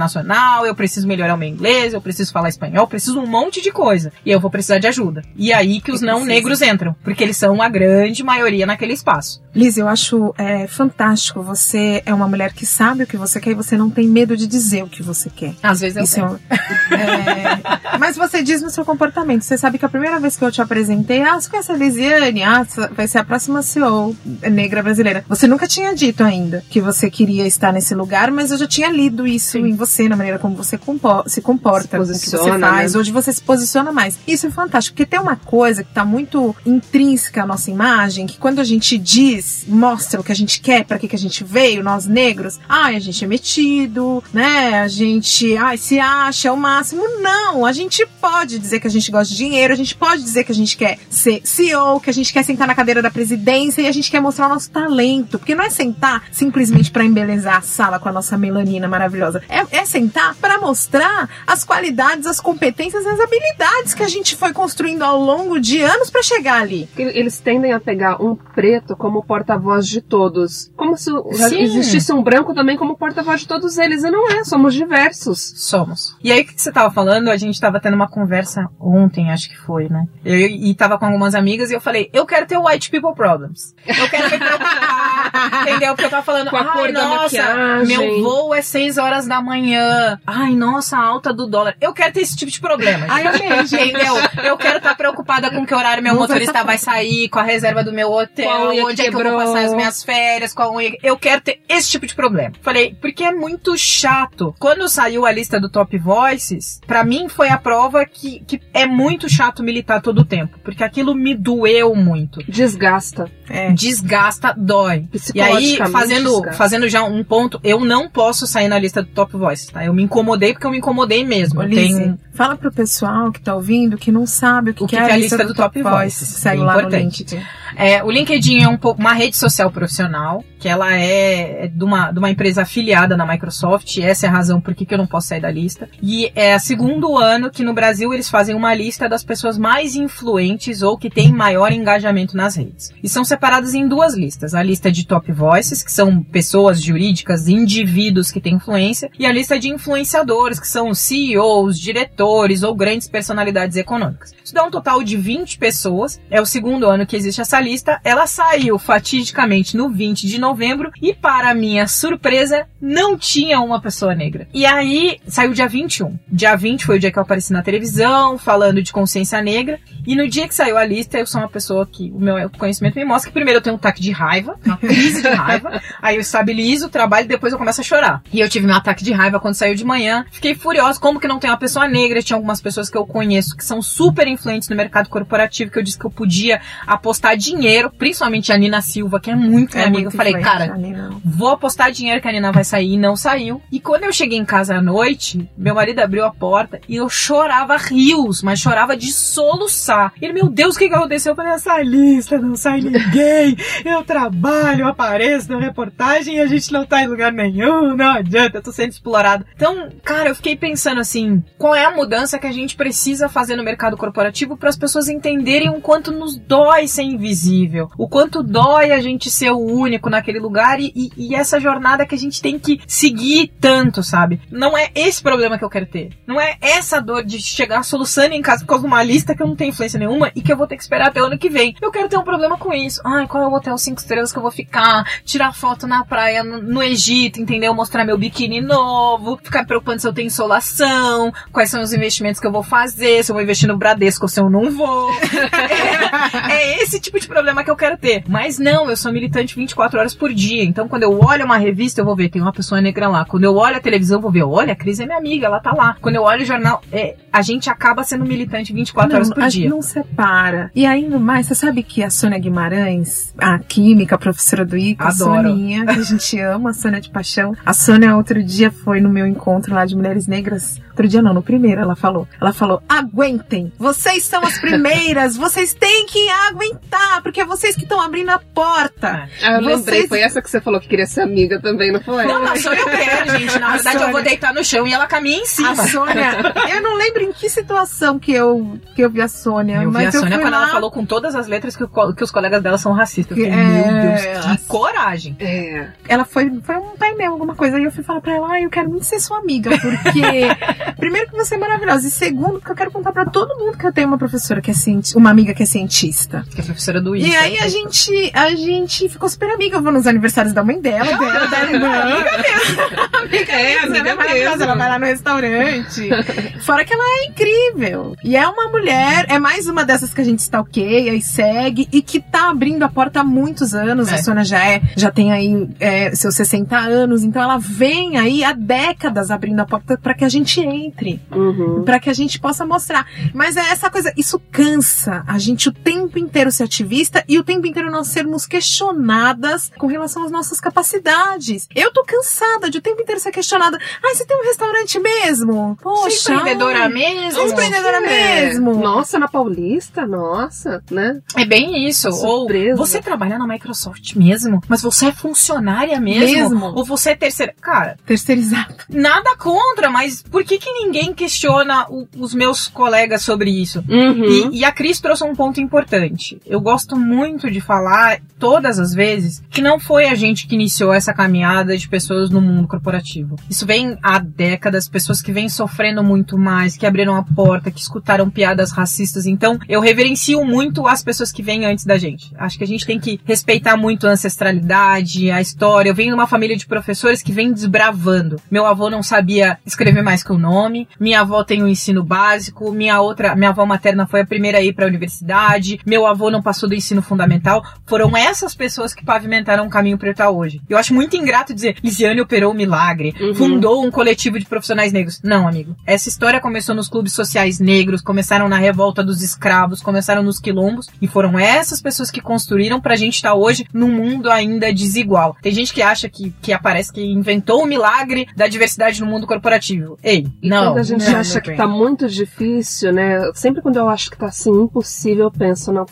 eu preciso melhorar o meu inglês, eu preciso falar espanhol, eu preciso um monte de coisa. E eu vou precisar de ajuda. E é aí que os não negros entram, porque eles são a grande maioria naquele espaço. Liz, eu acho é, fantástico. Você é uma mulher que sabe o que você quer e você não tem medo de dizer o que você quer. Às vezes eu Isso sei. é é, Mas você diz no seu comportamento. Você sabe que a primeira vez que eu te apresentei, ah, você conhece a Lisiane? Ah, vai ser a próxima CEO negra brasileira. Você nunca tinha dito ainda que você queria estar nesse lugar, mas eu já tinha lido isso Sim. em você, na maneira como você se comporta, Se com o que posiciona, você faz, né? onde você se posiciona mais. Isso é fantástico, porque tem uma coisa que tá muito intrínseca à nossa imagem, que quando a gente diz, mostra o que a gente quer, para que, que a gente veio, nós negros, ai, a gente é metido, né? A gente, ai, se acha o máximo. Não, a gente pode dizer que a gente gosta de dinheiro, a gente pode dizer que a gente quer ser CEO, que a gente quer sentar na cadeira da presidência e a gente quer mostrar o nosso talento. Porque não é sentar simplesmente para embelezar a sala com a nossa melanina maravilhosa. É, é sentar para mostrar as qualidades, as competências, as habilidades que a gente foi construindo ao longo de anos para chegar ali. Eles tendem a pegar um preto como porta-voz de todos. Como se Sim. existisse um branco também como porta-voz de todos eles. E não é, somos diversos. Somos. E aí que você tava falando, a gente tava tendo uma conversa ontem, acho que foi, né? Eu e tava com algumas amigas e eu falei, eu quero ter white people problems. Eu quero me preocupar. entendeu? Porque eu tava falando, Com a ai, cor da nossa, maquiagem." meu voo é 6 horas da manhã. Ai, nossa, a alta do dólar. Eu quero ter esse tipo de problema. Ai, amei, gente. Entendeu? Eu quero estar preocupada com que horário meu motorista vai sair, com a reserva do meu hotel, onde é que eu vou passar as minhas férias, qual unha. Eu quero ter esse tipo de problema. Falei, porque é muito chato. Quando saiu a lista do Top Voices, pra mim foi a prova que, que é muito chato militar todo o tempo. Porque aquilo me doeu muito. Desgasta. É. Desgasta, dói. E aí, fazendo, desgasta. fazendo já um ponto, eu não posso sair na lista do Top Tá? Eu me incomodei porque eu me incomodei mesmo. Ô, Eu Lizzie, tenho... fala pro pessoal que tá ouvindo que não sabe o que, O que é, que a lista do, Top Voice. Voices. Segue É lá no importante. LinkedIn. É, o LinkedIn é um uma rede social profissional, que ela é de uma, de uma empresa afiliada na Microsoft, e essa é a razão por que que eu não posso sair da lista. E é o segundo ano que no Brasil eles fazem uma lista das pessoas mais influentes ou que têm maior engajamento nas redes. E são separadas em duas listas. A lista de top voices, que são pessoas jurídicas, indivíduos que têm influência, e a lista de influenciadores, que são CEOs, diretores ou grandes personalidades econômicas. Isso dá um total de 20 pessoas. É o segundo ano que existe essa lista. Ela saiu fatidicamente no 20 de novembro e, para minha surpresa, não tinha uma pessoa negra. E aí saiu dia 21. Dia 20 foi o dia que eu apareci na televisão falando de consciência negra. E no dia que saiu a lista, eu sou uma pessoa que o meu conhecimento me mostra que primeiro eu tenho um ataque de raiva, uma crise de raiva, aí eu estabilizo o trabalho e depois eu começo a chorar. E eu tive meu ataque de raiva quando saiu de manhã. Fiquei furiosa, como que não tem uma pessoa negra? Tinha algumas pessoas que eu conheço que são super influentes no mercado corporativo, que eu disse que eu podia apostar dinheiro, principalmente a Nina Silva, que é muito minha É amiga. muito Eu falei, cara, vou apostar dinheiro que a Nina vai sair e não saiu. E quando eu cheguei em casa à noite, meu marido abriu a porta e eu chorava rios, mas chorava de soluçar. Ele, meu Deus, o que, que aconteceu? Eu falei, essa lista não sai ninguém. Eu trabalho, apareço na reportagem e a gente não tá em lugar nenhum, não adianta, eu tô sendo explorado. Então, cara, eu fiquei pensando assim, qual é a mudança que a gente precisa fazer no mercado corporativo para as pessoas entenderem o quanto nos dói ser invisível, o quanto dói a gente ser o único naquele lugar e, e- e essa jornada que a gente tem que seguir tanto, sabe? Não é esse problema que eu quero ter. Não é essa dor de chegar soluçando em casa por causa de uma lista que eu não tenho influência nenhuma e que eu vou ter que esperar até o ano que vem. Eu quero ter um problema com isso. Ai, qual é o hotel cinco estrelas que eu vou ficar? Tirar foto na praia no, no Egito, entendeu? Mostrar meu biquíni novo, ficar preocupando se eu tenho insolação, quais são os investimentos que eu vou fazer, se eu vou investir no Bradesco ou se eu não vou. é, é esse tipo de problema que eu quero ter. Mas não, eu sou militante 24 horas por dia. Então, quando eu olho uma revista, eu vou ver, tem uma pessoa negra lá. Quando eu olho a televisão, eu vou ver, olha, a Cris é minha amiga, ela tá lá. Quando eu olho o jornal, é, a gente acaba sendo militante 24 horas por dia. não separa. E ainda mais, você sabe que a Sônia Guimarães, a química, a professora do IPA, a. Soninha, que a gente ama, a Sônia de paixão. A Sônia outro dia foi no meu encontro lá de mulheres negras. Outro dia não, no primeiro ela falou. Ela falou: aguentem! Vocês são as primeiras! vocês têm que aguentar! Porque é vocês que estão abrindo a porta! Ah, eu lembrei, Vocês- foi essa que você falou que queria ser amiga também, não foi? Não, na Sônia eu quero, gente. Na A verdade, eu Sônia- vou deitar no chão e ela caminha em cima. A Sônia, eu não lembro em que situação que eu, que eu vi a Sônia, Eu vi a Sônia quando lá, ela falou com todas as letras que, o que os colegas dela são racistas. Eu falei, meu é, Deus, que coragem. É. ela foi, foi um painel, alguma coisa, e eu fui falar pra ela, ah, eu quero muito ser sua amiga, porque primeiro que você é maravilhosa, e segundo que eu quero contar pra todo mundo que eu tenho uma professora que é cientista, uma amiga que é cientista. Que é professora do E ITA. aí a gente, a gente ficou super amiga, eu vou nos aniversários da mãe dela, dela, da irmã. Amiga mesmo. amiga É, mesmo, amiga ela é maravilhosa, ela vai lá no restaurante. Fora que ela é incrível. E é uma mulher, é mais uma dessas que a gente stalkeia e segue e que tá abrindo a porta há muitos anos. É. A Sônia já é, já tem aí é, seus 60 anos, então ela vem aí há décadas abrindo a porta para que a gente entre, Uhum. para que a gente possa mostrar. Mas é essa coisa, isso cansa a gente o tempo inteiro ser ativista e o tempo inteiro nós sermos questionadas com relação às nossas capacidades. Eu tô cansada de o tempo inteiro ser questionada. Ai, você tem um restaurante mesmo? Poxa, Você é empreendedora ai, mesmo? Você é empreendedora É. mesmo? Nossa, na Paulista, nossa, né? É bem isso. Surpresa. Ou você trabalha na Microsoft mesmo, mas você é funcionária mesmo? Mesmo. Ou você é terceira. Cara, Terceirizado. nada contra, mas por que, que ninguém questiona o- os meus colegas sobre isso? Uhum. E, e a Cris trouxe um ponto importante. Eu gosto muito de falar, todas as vezes, que não foi a gente que iniciou essa caminhada de pessoas no mundo corporativo. Isso vem há décadas, pessoas que vêm sofrendo muito mais, que abriram a porta, que escutaram piadas racistas. Então, eu reverencio muito as pessoas que vêm antes da gente. Acho que a gente tem que respeitar muito a ancestralidade, a história. Eu venho de uma família de professores que vem desbravando. Meu avô não sabia escrever mais que o nome, minha avó tem o ensino básico, minha outra, minha avó materna foi a primeira a ir para a universidade, meu avô não passou do ensino fundamental. Foram essas pessoas que pavimentaram o caminho para eu estar hoje. Eu acho muito ingrato dizer, Lisiane operou um milagre, Uhum. fundou um coletivo de profissionais negros. Não, amigo. Essa história começou nos clubes sociais negros, começaram na revolta dos escravos, começaram nos quilombos, e foram essas pessoas que construíram pra gente estar hoje num mundo ainda desigual. Tem gente que acha que, que aparece que inventou o milagre da diversidade no mundo corporativo. Ei, E não. quando a gente não, acha meu que bem. tá muito difícil, né? Sempre quando eu acho que tá assim impossível, eu penso, não,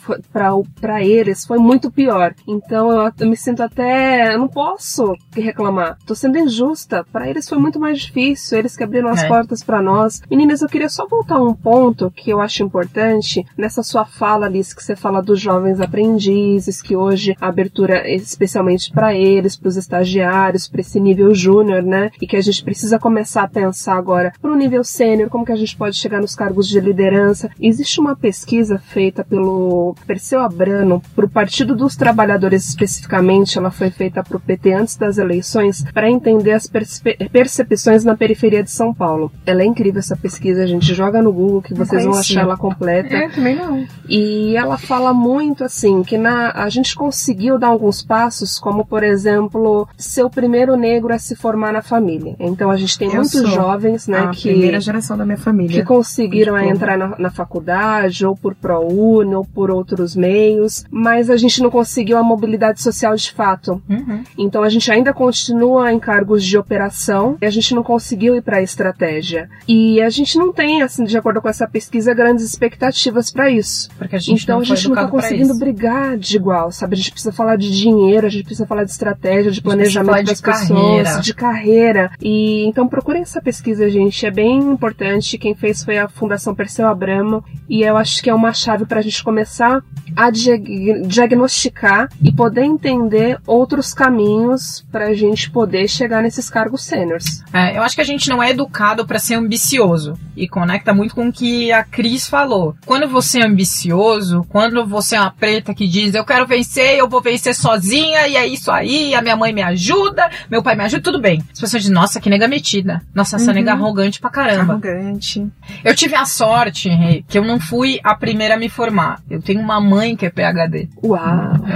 pra eles foi muito pior. Então eu, eu me sinto até. Eu não posso reclamar. Tô sendo injusta. Pra eles foi muito mais difícil. Eles que abriram as É. portas pra nós. Meninas, eu queria só voltar a um ponto que eu acho importante nessa sua fala, Alice, que você fala dos jovens aprendizes, que hoje a abertura é especialmente pra eles, pros estagiários, pra esse nível júnior, né? E que a gente precisa começar a pensar agora pro nível sênior, como que a gente pode chegar nos cargos de liderança. Existe uma pesquisa feita pelo Perseu Abrano pro Partido dos Trabalhadores especificamente, ela foi feita pro PT antes das eleições para entender as perspe- percepções na periferia de São Paulo. Ela é incrível essa pesquisa, a gente joga no Google que vocês vão achar ela completa. completa. É, também não. E ela fala muito assim que na, a gente conseguiu dar alguns passos, como por exemplo, ser o primeiro negro a se formar na família. Então a gente tem Eu muitos sou jovens, né, a que primeira geração da minha família. que conseguiram Diploma. entrar na, na faculdade, ou por ProUni, ou por outros meios, mas a gente não conseguiu a mobilidade social de fato. Uhum. Então a gente ainda continua em cargos de operação e a gente não conseguiu ir para a estratégia. E a gente não tem, assim, de acordo com essa pesquisa, grandes expectativas para isso. Porque a Então não a gente não tá educado pra conseguindo brigar de igual, sabe? A gente precisa falar de dinheiro, a gente precisa falar de estratégia, de planejamento de das pessoas, carreira. de carreira. E então procurem essa pesquisa, gente, é bem importante. Quem fez foi a Fundação Perseu Abramo e eu acho que é uma chave para a gente começar a diag- diagnosticar e poder entender outros caminhos para a gente poder chegar nesses cargos sêniores. É, eu acho que a gente não é educado pra ser ambicioso. E conecta muito com o que a Cris falou. Quando você é ambicioso, quando você é uma preta que diz eu quero vencer, eu vou vencer sozinha, e é isso aí, a minha mãe me ajuda, meu pai me ajuda, tudo bem. As pessoas dizem, nossa, que nega metida. Nossa, essa Uhum. nega arrogante pra caramba. Arrogante. Eu tive a sorte, Rei, que eu não fui a primeira a me formar. Eu tenho uma mãe que é PhD. Uau!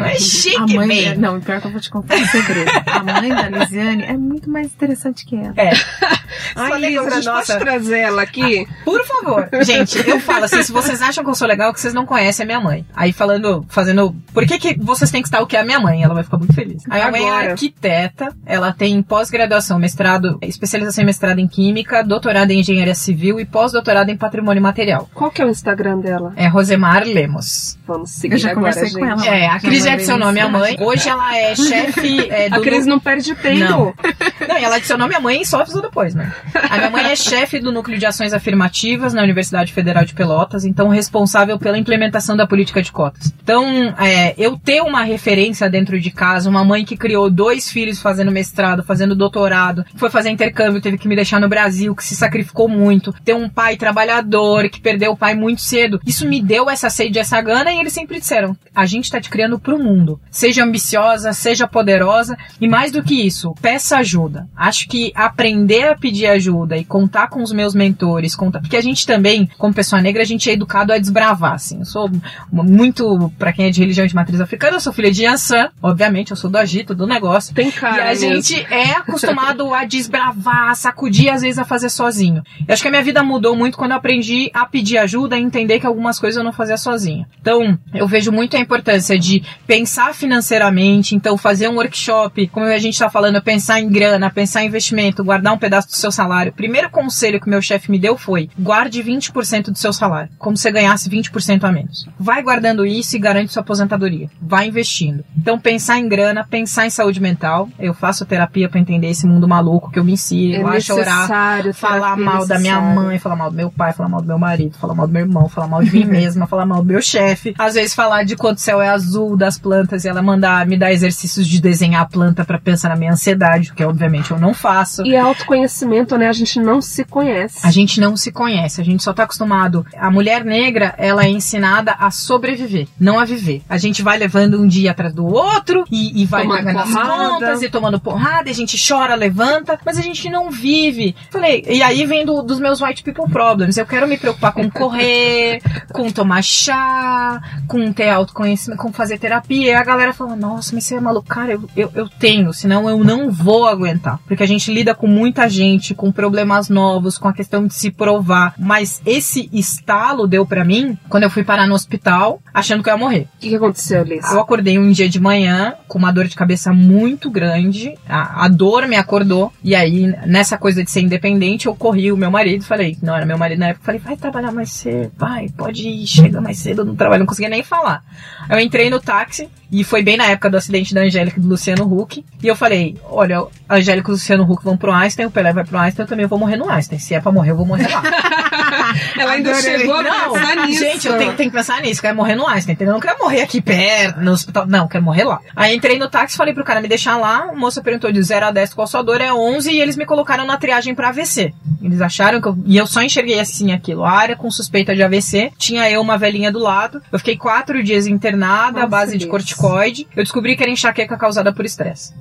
É chique, a mãe da- Não, pior que eu vou te contar um segredo. A mãe da Lisiane é muito mais interessante que ela. É. Ai, Só Lisa, a gente nossa. pode trazer ela aqui? Por favor. Gente, eu falo assim, se vocês acham que eu sou legal, é que vocês não conhecem a minha mãe. Aí falando, fazendo, por que que vocês têm que estar o que é a minha mãe? Ela vai ficar muito feliz. A minha mãe é Agora. arquiteta, ela tem pós-graduação, mestrado, especialização em mestrado em química, doutorado em engenharia civil e pós-doutorado em patrimônio material. Qual que é o Instagram dela? É Rosemar Lemos. Vamos seguir Eu já agora, conversei gente. com ela. É, a Cris já adicionou a minha mãe. Hoje ela é chefe é, do A Cris não perde tempo. Não. Não, e ela adicionou minha mãe e só avisou depois, né? A minha mãe é chefe do núcleo de ações afirmativas na Universidade Federal de Pelotas, então responsável pela implementação da política de cotas. Então, é, eu ter uma referência dentro de casa, uma mãe que criou dois filhos fazendo mestrado, fazendo doutorado, foi fazer intercâmbio, teve que me deixar no Brasil, que se sacrificou muito, ter um pai trabalhador, que perdeu o pai muito cedo, isso me deu essa sede, essa gana, e eles sempre disseram, a gente tá te criando pro mundo. Seja ambiciosa, seja poderosa, e mais do que isso, peça ajuda. Acho que aprender a pedir ajuda e contar com os meus mentores, contar, porque a gente também, como pessoa negra, a gente é educado a desbravar, assim. Eu sou muito, pra quem é de religião de matriz africana, eu sou filha de Yansan, obviamente, eu sou do agito, do negócio. Tem E cara a mesmo. gente é acostumado a desbravar, a sacudir, às vezes a fazer sozinho. Eu acho que a minha vida mudou muito quando eu aprendi a pedir ajuda e entender que algumas coisas eu não fazia sozinha. Então, eu vejo muito a importância de pensar financeiramente, então fazer um workshop, como a gente tá falando, pensar em grana, pensar em investimento, guardar um pedaço do seu salário. O primeiro conselho que meu chefe me deu foi: guarde 20% do seu salário, como se você ganhasse 20% a menos. Vai guardando isso e garante sua aposentadoria. Vai investindo. Então, pensar em grana, pensar em saúde mental. Eu faço terapia pra entender esse mundo maluco que eu me ensino, é necessário. Falar mal da minha mãe, falar mal do meu pai, falar mal do meu marido, falar mal do meu irmão, falar mal de mim mesma, falar mal do meu chefe. Às vezes falar de quanto o céu é azul das plantas e ela mandar me dar exercícios de desenhar a planta pra pensar na minha ansiedade, que obviamente eu não faço. E autoconhecimento, né? A gente não se conhece. A gente não se conhece, a gente só tá acostumado. A mulher negra, ela é ensinada a sobreviver, não a viver. A gente vai levando um dia atrás do outro e, e vai pagando as contas e tomando porrada, e a gente chora, levanta, mas a gente não vive. Falei, e aí vem do- dos meus white people problems. Eu quero me preocupar com correr, com tomar chá, com ter autoconhecimento, com fazer terapia. E a galera fala, nossa, mas você é maluco. Cara, eu, eu, eu tenho, senão eu não vou aguentar. Porque a gente lida com muita gente, com problemas novos, com a questão de se provar. Mas esse estalo deu pra mim quando eu fui parar no hospital, achando que eu ia morrer. O que, que aconteceu, Liz? Eu acordei um dia de manhã com uma dor de cabeça muito grande. A, a dor me acordou. E aí, nessa coisa de ser independente, eu corri o meu marido. Falei, não era meu marido na época. Falei, vai trabalhar mais cedo, vai, pode ir, chega mais cedo no trabalho. Não conseguia nem falar. Eu entrei no táxi e foi bem na época do acidente da Angélica e do Luciano Huck. E eu falei, olha, a Angélica e o Luciano Huck vão pro Einstein, o Pelé vai pro Einstein, eu também vou morrer no Einstein. Se é pra morrer, eu vou morrer lá. Ela ainda Adorei. chegou a Não, pensar nisso. gente, eu tenho, tenho que pensar nisso. Quero morrer no Einstein, entendeu? Eu não quero morrer aqui perto, no hospital. Não, quero morrer lá. Aí entrei no táxi, falei pro cara me deixar lá. O moço perguntou de 0 a 10 qual sua dor é 11 e eles me colocaram na triagem pra AVC. Eles acharam que eu. E eu só enxerguei assim aquilo. A área com suspeita de AVC. Tinha eu uma velhinha do lado. Eu fiquei quatro dias internada, à base de corticoide. Eu descobri que era enxaqueca causada por estresse.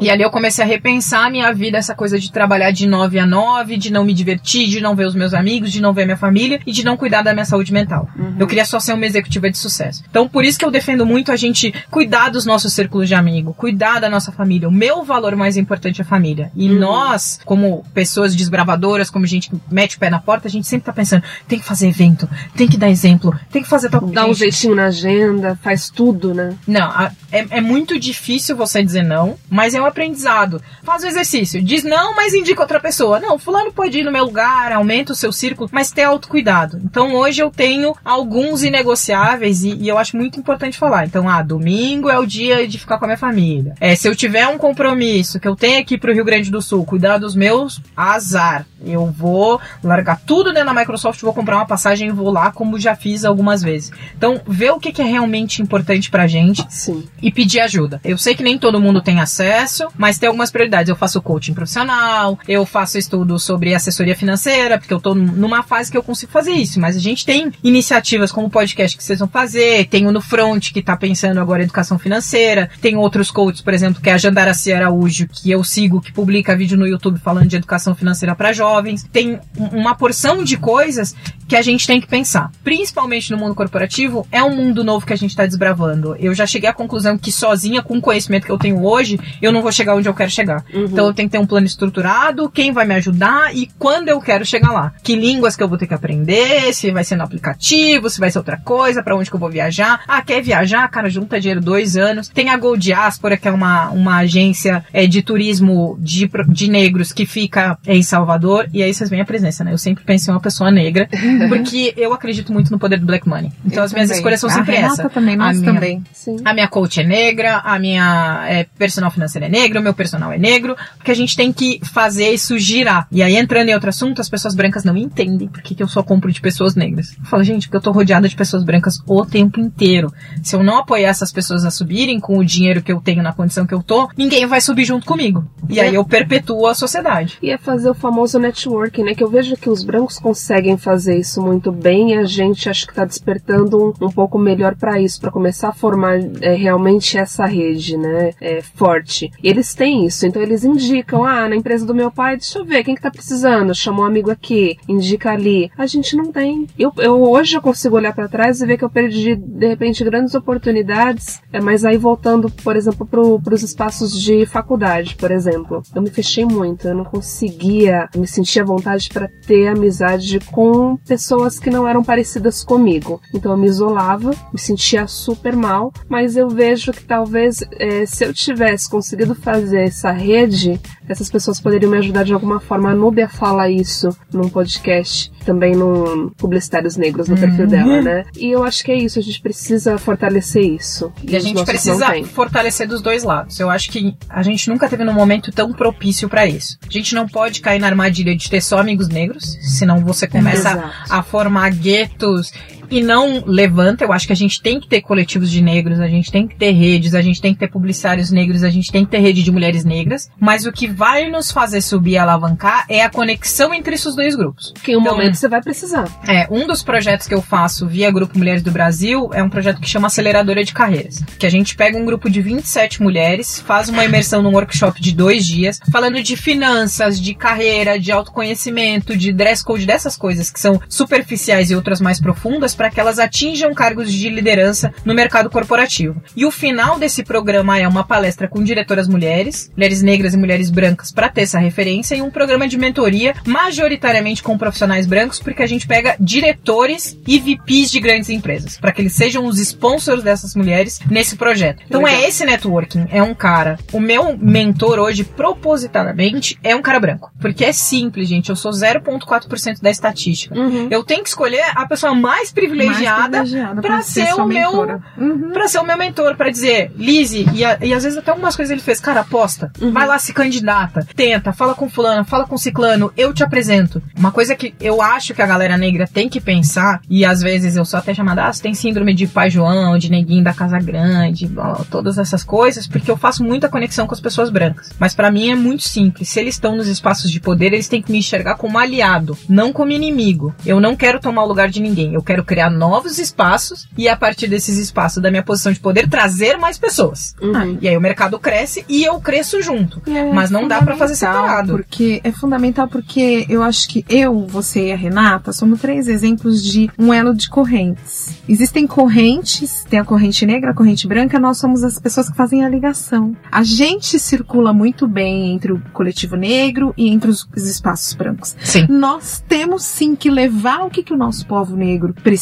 E ali eu comecei a repensar a minha vida, essa coisa de trabalhar de 9 a 9, de não me divertir, de não ver os meus amigos, de não ver minha família e de não cuidar da minha saúde mental. Eu queria só ser uma executiva de sucesso. Então, por isso que eu defendo muito a gente cuidar dos nossos círculos de amigo, cuidar da nossa família. O meu valor mais importante é a família. E nós, como pessoas desbravadoras, como gente que mete o pé na porta, a gente sempre tá pensando, tem que fazer evento, tem que dar exemplo, tem que fazer tal Dá um jeitinho na agenda, faz tudo, né? não, a- é, é muito difícil você dizer não, mas é um aprendizado. Faz o exercício. Diz não, mas indica outra pessoa. Não, fulano pode ir no meu lugar, aumenta o seu círculo, mas ter autocuidado. Então hoje eu tenho alguns inegociáveis e, e eu acho muito importante falar. Então, ah, domingo é o dia de ficar com a minha família. É, se eu tiver um compromisso que eu tenho aqui pro Rio Grande do Sul, cuidar dos meus, azar. Eu vou largar tudo dentro da Microsoft, vou comprar uma passagem e vou lá, como já fiz algumas vezes. Então, ver o que, que é realmente importante pra gente Sim. e pedir ajuda. Eu sei que nem todo mundo tem acesso, mas tem algumas prioridades. Eu faço coaching profissional, eu faço estudo sobre assessoria financeira, porque eu tô numa fase que eu consigo fazer isso. Mas a gente tem iniciativas como o podcast que vocês vão fazer, tem o No Front, que tá pensando agora em educação financeira, tem outros coaches, por exemplo, que é a Jandaraci Araújo, que eu sigo, que publica vídeo no YouTube falando de educação financeira para jovens. Tem um- uma porção de coisas que a gente tem que pensar. Principalmente no mundo corporativo, é um mundo novo que a gente está desbravando. Eu já cheguei à conclusão que sozinha, com o conhecimento que eu tenho hoje, eu não vou chegar onde eu quero chegar. Então eu tenho que ter um plano estruturado, quem vai me ajudar e quando eu quero chegar lá. Que línguas que eu vou ter que aprender, se vai ser no aplicativo, se vai ser outra coisa, para onde que eu vou viajar. Ah, quer viajar? Cara, junta dinheiro dois anos. Tem a Gold Diaspora, que é uma, uma agência é, de turismo de, de negros que fica em Salvador. E aí vocês veem a presença, né? Eu sempre penso em uma pessoa negra, porque eu acredito muito no poder do Black Money. Então Eu as minhas também. escolhas são sempre Renata essa. também, A minha- também. Sim. a minha coach é negra, a minha é, personal financeira é negra, o meu personal é negro, porque a gente tem que fazer isso girar. E aí, entrando em outro assunto, as pessoas brancas não entendem por que, que eu só compro de pessoas negras. Eu falo, gente, porque eu tô rodeada de pessoas brancas o tempo inteiro. Se eu não apoiar essas pessoas a subirem com o dinheiro que eu tenho na condição que eu tô, ninguém vai subir junto comigo. E aí eu perpetuo a sociedade. E é fazer o famoso networking, né? Que eu vejo que os brancos conseguem fazer isso muito bem e a gente acho que tá despertando um, um pouco melhor para isso, para começar a formar é, realmente essa rede, né? É, forte. E eles têm isso, então eles indicam, ah, na empresa do meu pai, deixa eu ver, quem que tá precisando? Chama um amigo aqui, indica ali. A gente não tem. Eu, eu hoje eu consigo olhar para trás e ver que eu perdi, de repente, grandes oportunidades, é, mas aí voltando, por exemplo, pro, pros espaços de faculdade, por exemplo. Eu me fechei muito, eu não conseguia me sentir à vontade para ter amizade com pessoas que não eram parecidas comigo. Então eu me isolava, me sentia super mal, mas eu vejo que talvez é, se eu tivesse conseguido fazer essa rede, essas pessoas poderiam me ajudar de alguma forma. A Núbia fala isso num podcast, também num Publicitários Negros, no perfil dela, né? E eu acho que é isso, a gente precisa fortalecer isso. E a os gente precisa fortalecer dos dois lados. Eu acho que a gente nunca teve num momento tão propício pra isso. A gente não pode cair na armadilha de ter só amigos negros, senão você começa Exato. a formar guetos e não levanta. Eu acho que a gente tem que ter coletivos de negros, a gente tem que ter redes, a gente tem que ter publicitários negros, a gente tem que ter rede de mulheres negras. Mas o que vai nos fazer subir e alavancar é a conexão entre esses dois grupos. Que em um Então, momento você vai precisar. é, um dos projetos que eu faço via Grupo Mulheres do Brasil é um projeto que chama Aceleradora de Carreiras. Que a gente pega um grupo de 27 mulheres, faz uma imersão num workshop de dois dias, falando de finanças, de carreira, de autoconhecimento, de dress code, dessas coisas que são superficiais e outras mais profundas, para que elas atinjam cargos de liderança no mercado corporativo. E o final desse programa é uma palestra com diretoras mulheres, mulheres negras e mulheres brancas, para ter essa referência, e um programa de mentoria, majoritariamente com profissionais brancos, porque a gente pega diretores e VPs de grandes empresas, para que eles sejam os sponsors dessas mulheres nesse projeto. Então é esse networking, é um cara. O meu mentor hoje, propositadamente, é um cara branco. Porque é simples, gente. Eu sou 0,4% da estatística. Eu tenho que escolher a pessoa mais privilegiada Privilegiada pra ser sua o meu-. Uhum. pra ser o meu mentor, pra dizer, Lizzie, e, a- e às vezes até algumas coisas ele fez, cara, aposta, vai lá, se candidata, tenta, fala com fulano, fala com ciclano, eu te apresento. Uma coisa que eu acho que a galera negra tem que pensar, e às vezes eu sou até chamada, ah, você tem síndrome de pai João, de neguinho da casa grande, blá, blá, todas essas coisas, porque eu faço muita conexão com as pessoas brancas. Mas pra mim é muito simples, se eles estão nos espaços de poder, eles têm que me enxergar como aliado, não como inimigo. Eu não quero tomar o lugar de ninguém, eu quero criar criar novos espaços e a partir desses espaços da minha posição de poder trazer mais pessoas. Uhum. E aí o mercado cresce e eu cresço junto. É Mas não dá pra fazer separado. Porque é fundamental porque eu acho que eu, você e a Renata somos três exemplos de um elo de correntes. Existem correntes, tem a corrente negra, a corrente branca, nós somos as pessoas que fazem a ligação. A gente circula muito bem entre o coletivo negro e entre os, os espaços brancos. Sim. Nós temos sim que levar o que, que o nosso povo negro precisa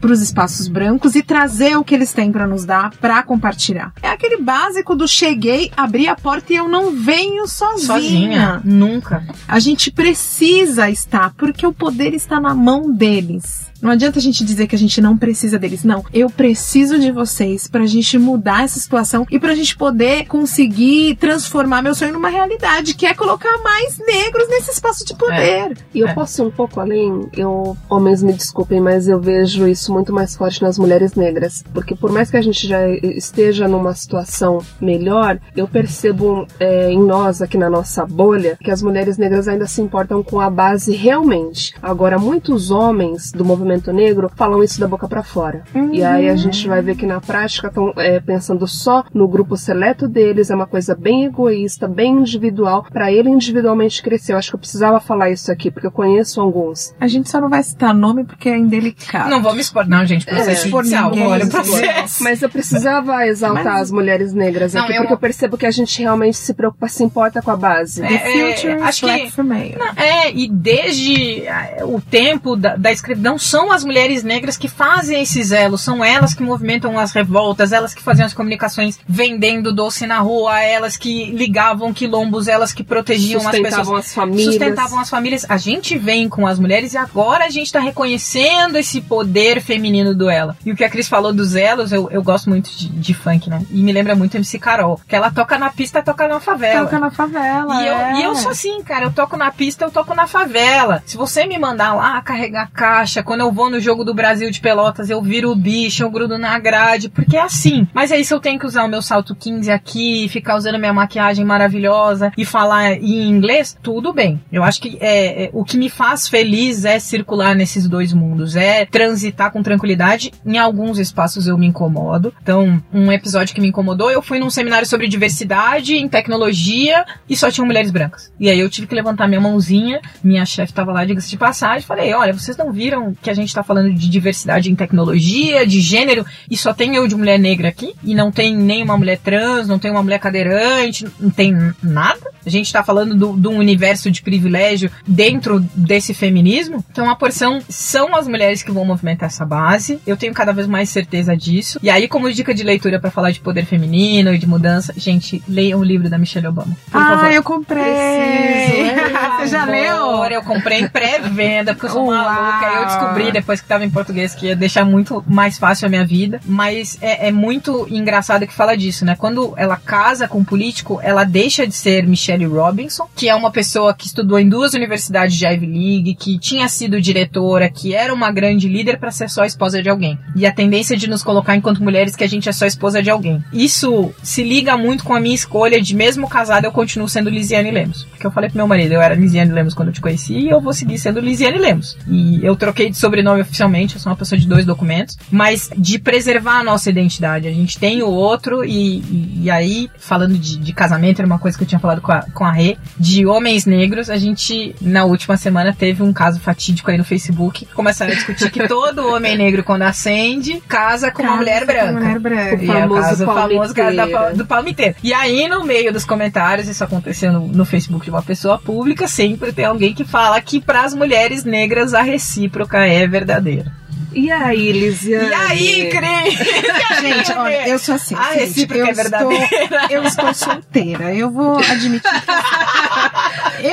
para os espaços brancos e trazer o que eles têm para nos dar para compartilhar. É aquele básico do cheguei, abri a porta e eu não venho sozinha. Sozinha. Nunca. A gente precisa estar, porque o poder está na mão deles. Não adianta a gente dizer que a gente não precisa deles. Não, eu preciso de vocês pra gente mudar essa situação e pra gente poder conseguir transformar meu sonho numa realidade, que é colocar mais negros nesse espaço de poder. E eu É. posso ir um pouco além? Eu, homens, me desculpem, mas eu vejo isso muito mais forte nas mulheres negras. Porque por mais que a gente já esteja numa situação melhor, eu percebo é, em nós, aqui na nossa bolha, que as mulheres negras ainda se importam com a base realmente. Agora, muitos homens do movimento negro falam isso da boca pra fora. E aí a gente vai ver que na prática estão pensando só no grupo seleto deles, é uma coisa bem egoísta, bem individual, pra ele individualmente crescer. Eu acho que eu precisava falar isso aqui, porque eu conheço alguns. A gente só não vai citar nome porque é indelicado. Não vamos expor. Não, gente, processo É, por judicial. ninguém, Olha processo. Mas eu precisava exaltar Mas- as mulheres negras Não, aqui, eu- porque eu percebo que a gente realmente se preocupa, se importa com a base. É, The future é, acho que- female. É, e desde ah, o tempo da, da escravidão, são as mulheres negras que fazem esses elos, são elas que movimentam as revoltas, elas que faziam as comunicações vendendo doce na rua, elas que ligavam quilombos, elas que protegiam as pessoas. Sustentavam as famílias. Sustentavam as famílias. A gente vem com as mulheres e agora a gente tá reconhecendo esse poder feminino do ela. E o que a Cris falou dos elos, eu, eu gosto muito de, de funk, né? E me lembra muito MC Carol, que ela toca na pista, toca na favela. Toca na favela. E eu, é. e eu sou assim, cara, eu toco na pista, eu toco na favela. Se você me mandar lá carregar caixa, quando eu vou no jogo do Brasil de Pelotas, eu viro o bicho, eu grudo na grade, porque é assim. Mas aí se eu tenho que usar o meu salto 15 aqui, ficar usando minha maquiagem maravilhosa e falar em inglês, tudo bem. Eu acho que é, é, o que me faz feliz é circular nesses dois mundos, é transitar com tranquilidade. Em alguns espaços eu me incomodo. Então, um episódio que me incomodou, eu fui num seminário sobre diversidade em tecnologia e só tinham mulheres brancas. E aí eu tive que levantar minha mãozinha, minha chefe tava lá, diga-se de passagem, falei, olha, vocês não viram que a gente tá falando de diversidade em tecnologia, de gênero, e só tem eu de mulher negra aqui? E não tem nem uma mulher trans, não tem uma mulher cadeirante, não tem nada? A gente tá falando do- de um universo de privilégio dentro desse feminismo? Então a porção são as mulheres que vão movimentar essa base. Eu tenho cada vez mais certeza disso. E aí, como dica de leitura pra falar de poder feminino e de mudança, gente, leiam o livro da Michelle Obama. Por Ah, favor. eu comprei. Preciso, Você já leu? Eu comprei em pré-venda, porque eu sou Uau. maluca. Eu descobri depois que tava em português que ia deixar muito mais fácil a minha vida. Mas é, é muito engraçado que fala disso, né? Quando ela casa com um político, ela deixa de ser Michelle Robinson, que é uma pessoa que estudou em duas universidades de Ivy League, que tinha sido diretora, que era uma grande líder para ser só esposa de alguém. E a tendência de nos colocar enquanto mulheres que a gente é só esposa de alguém. Isso se liga muito com a minha escolha de mesmo casada eu continuo sendo Lisiane Lemos. Porque eu falei pro meu marido, eu era Lisiane Lemos quando eu te conheci e eu vou seguir sendo Lisiane Lemos. E eu troquei de sobrenome oficialmente, eu sou uma pessoa de dois documentos, mas de preservar a nossa identidade. A gente tem o outro e, e, e aí, falando de, de casamento, era uma coisa que eu tinha falado com a, com a Rê, de homens negros, a gente, na última semana, teve um caso fatídico aí no Facebook, começaram a discutir que todo homem negro, quando acende, casa com uma Casa mulher com branca. uma mulher branca. É o famoso caso, o famoso caso do palmiteiro. E aí, no meio dos comentários, isso aconteceu no, no Facebook de uma pessoa pública, sempre tem alguém que fala que para as mulheres negras a recíproca é verdadeira. E aí, Lisiane? E aí, Cris? Gente, olha, eu sou assim. A gente, recíproca eu é verdadeira. Estou, eu estou solteira. Eu vou admitir que. Eu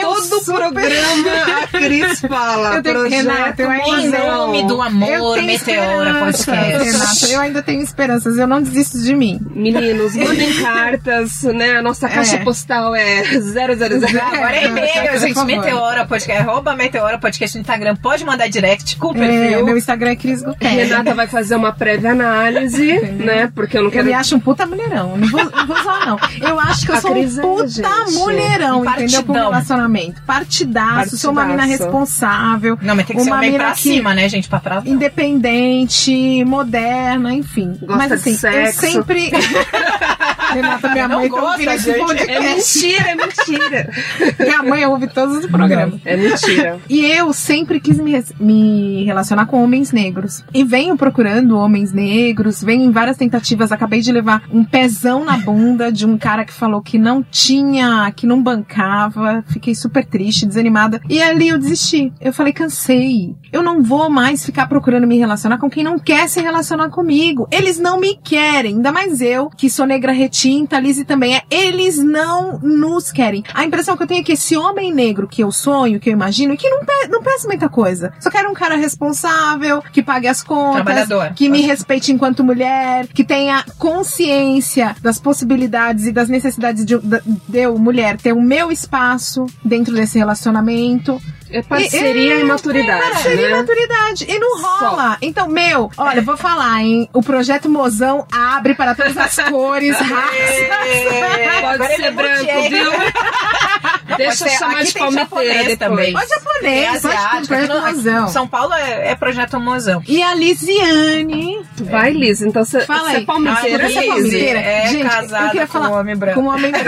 Todo super- programa a Cris fala. Eu tenho- projeto Renata, eu ainda Em nome do Eu amor, Meteora Podcast. Renata, eu ainda tenho esperanças. Eu não desisto de mim. Meninos, mandem cartas, né? A nossa caixa É. postal é 000. Agora é e-mail, gente. Meteora Podcast, arroba Meteora Podcast no Instagram. Pode mandar direct com o É, perfil. meu Instagram é Cris Guterres. Renata vai fazer uma prévia análise, né? Porque eu não Eu quero me acho um puta mulherão. Não vou, não vou usar, não. Eu acho que eu A sou Cris um é, puta gente. mulherão, entendeu? Partidão, relacionamento. Partidaço, sou uma mina Partidaço. responsável, Não, mas tem que ser Uma mina pra que- cima, né, gente? Pra trás. não. independente, moderna, enfim. Gosta Mas de assim, eu sexo. sempre. Renata, minha Não mãe tá gosta, ouvindo esse. É podcast. mentira, é mentira. Minha mãe ouve todos os programas. É mentira. E eu sempre quis me, me relacionar com homens negros. E venho procurando homens negros, venho em várias tentativas. Acabei de levar um pezão na bunda de um cara que falou que não tinha, que não bancava. Fiquei super triste, desanimada. E ali eu desisti. Eu falei, cansei. Eu não vou mais ficar procurando me relacionar com quem não quer se relacionar comigo. Eles não me querem. Ainda mais eu, que sou negra retinta, Lizzie também é. Eles não nos querem. A impressão que eu tenho é que esse homem negro que eu sonho, que eu imagino, que não, pe não peça muita coisa. Só quero um cara responsável, que pague as contas, que me respeite enquanto mulher, que tenha consciência das possibilidades e das necessidades de, de, de eu, mulher, ter o meu espaço dentro desse relacionamento. É parceria e, maturidade, Parceria e né? maturidade. E não rola. Então, meu, olha, vou falar, hein? O projeto Mozão abre para todas as cores, raças. É, Pode agora ser é branco, viu? Deixa eu chamar de palmiteira também. Pode Tem japonês, pode asiático. com no- Mozão. São Paulo é, é projeto mozão. E a Lisiane. Vai, Liz. Então você Fala você aí. é palmiteira. Ah, você é Liz? palmiteira? É Gente, eu casada queria com falar- um homem branco. Com um homem branco.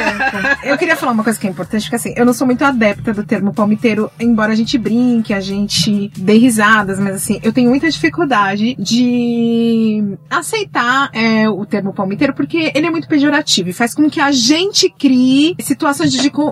Eu queria falar uma coisa que é importante, porque assim, eu não sou muito adepta do termo palmiteiro, embora a gente brinque, a gente dê risadas, mas assim, eu tenho muita dificuldade de aceitar é, o termo palmiteiro, porque ele é muito pejorativo e faz com que a gente crie situações de deco-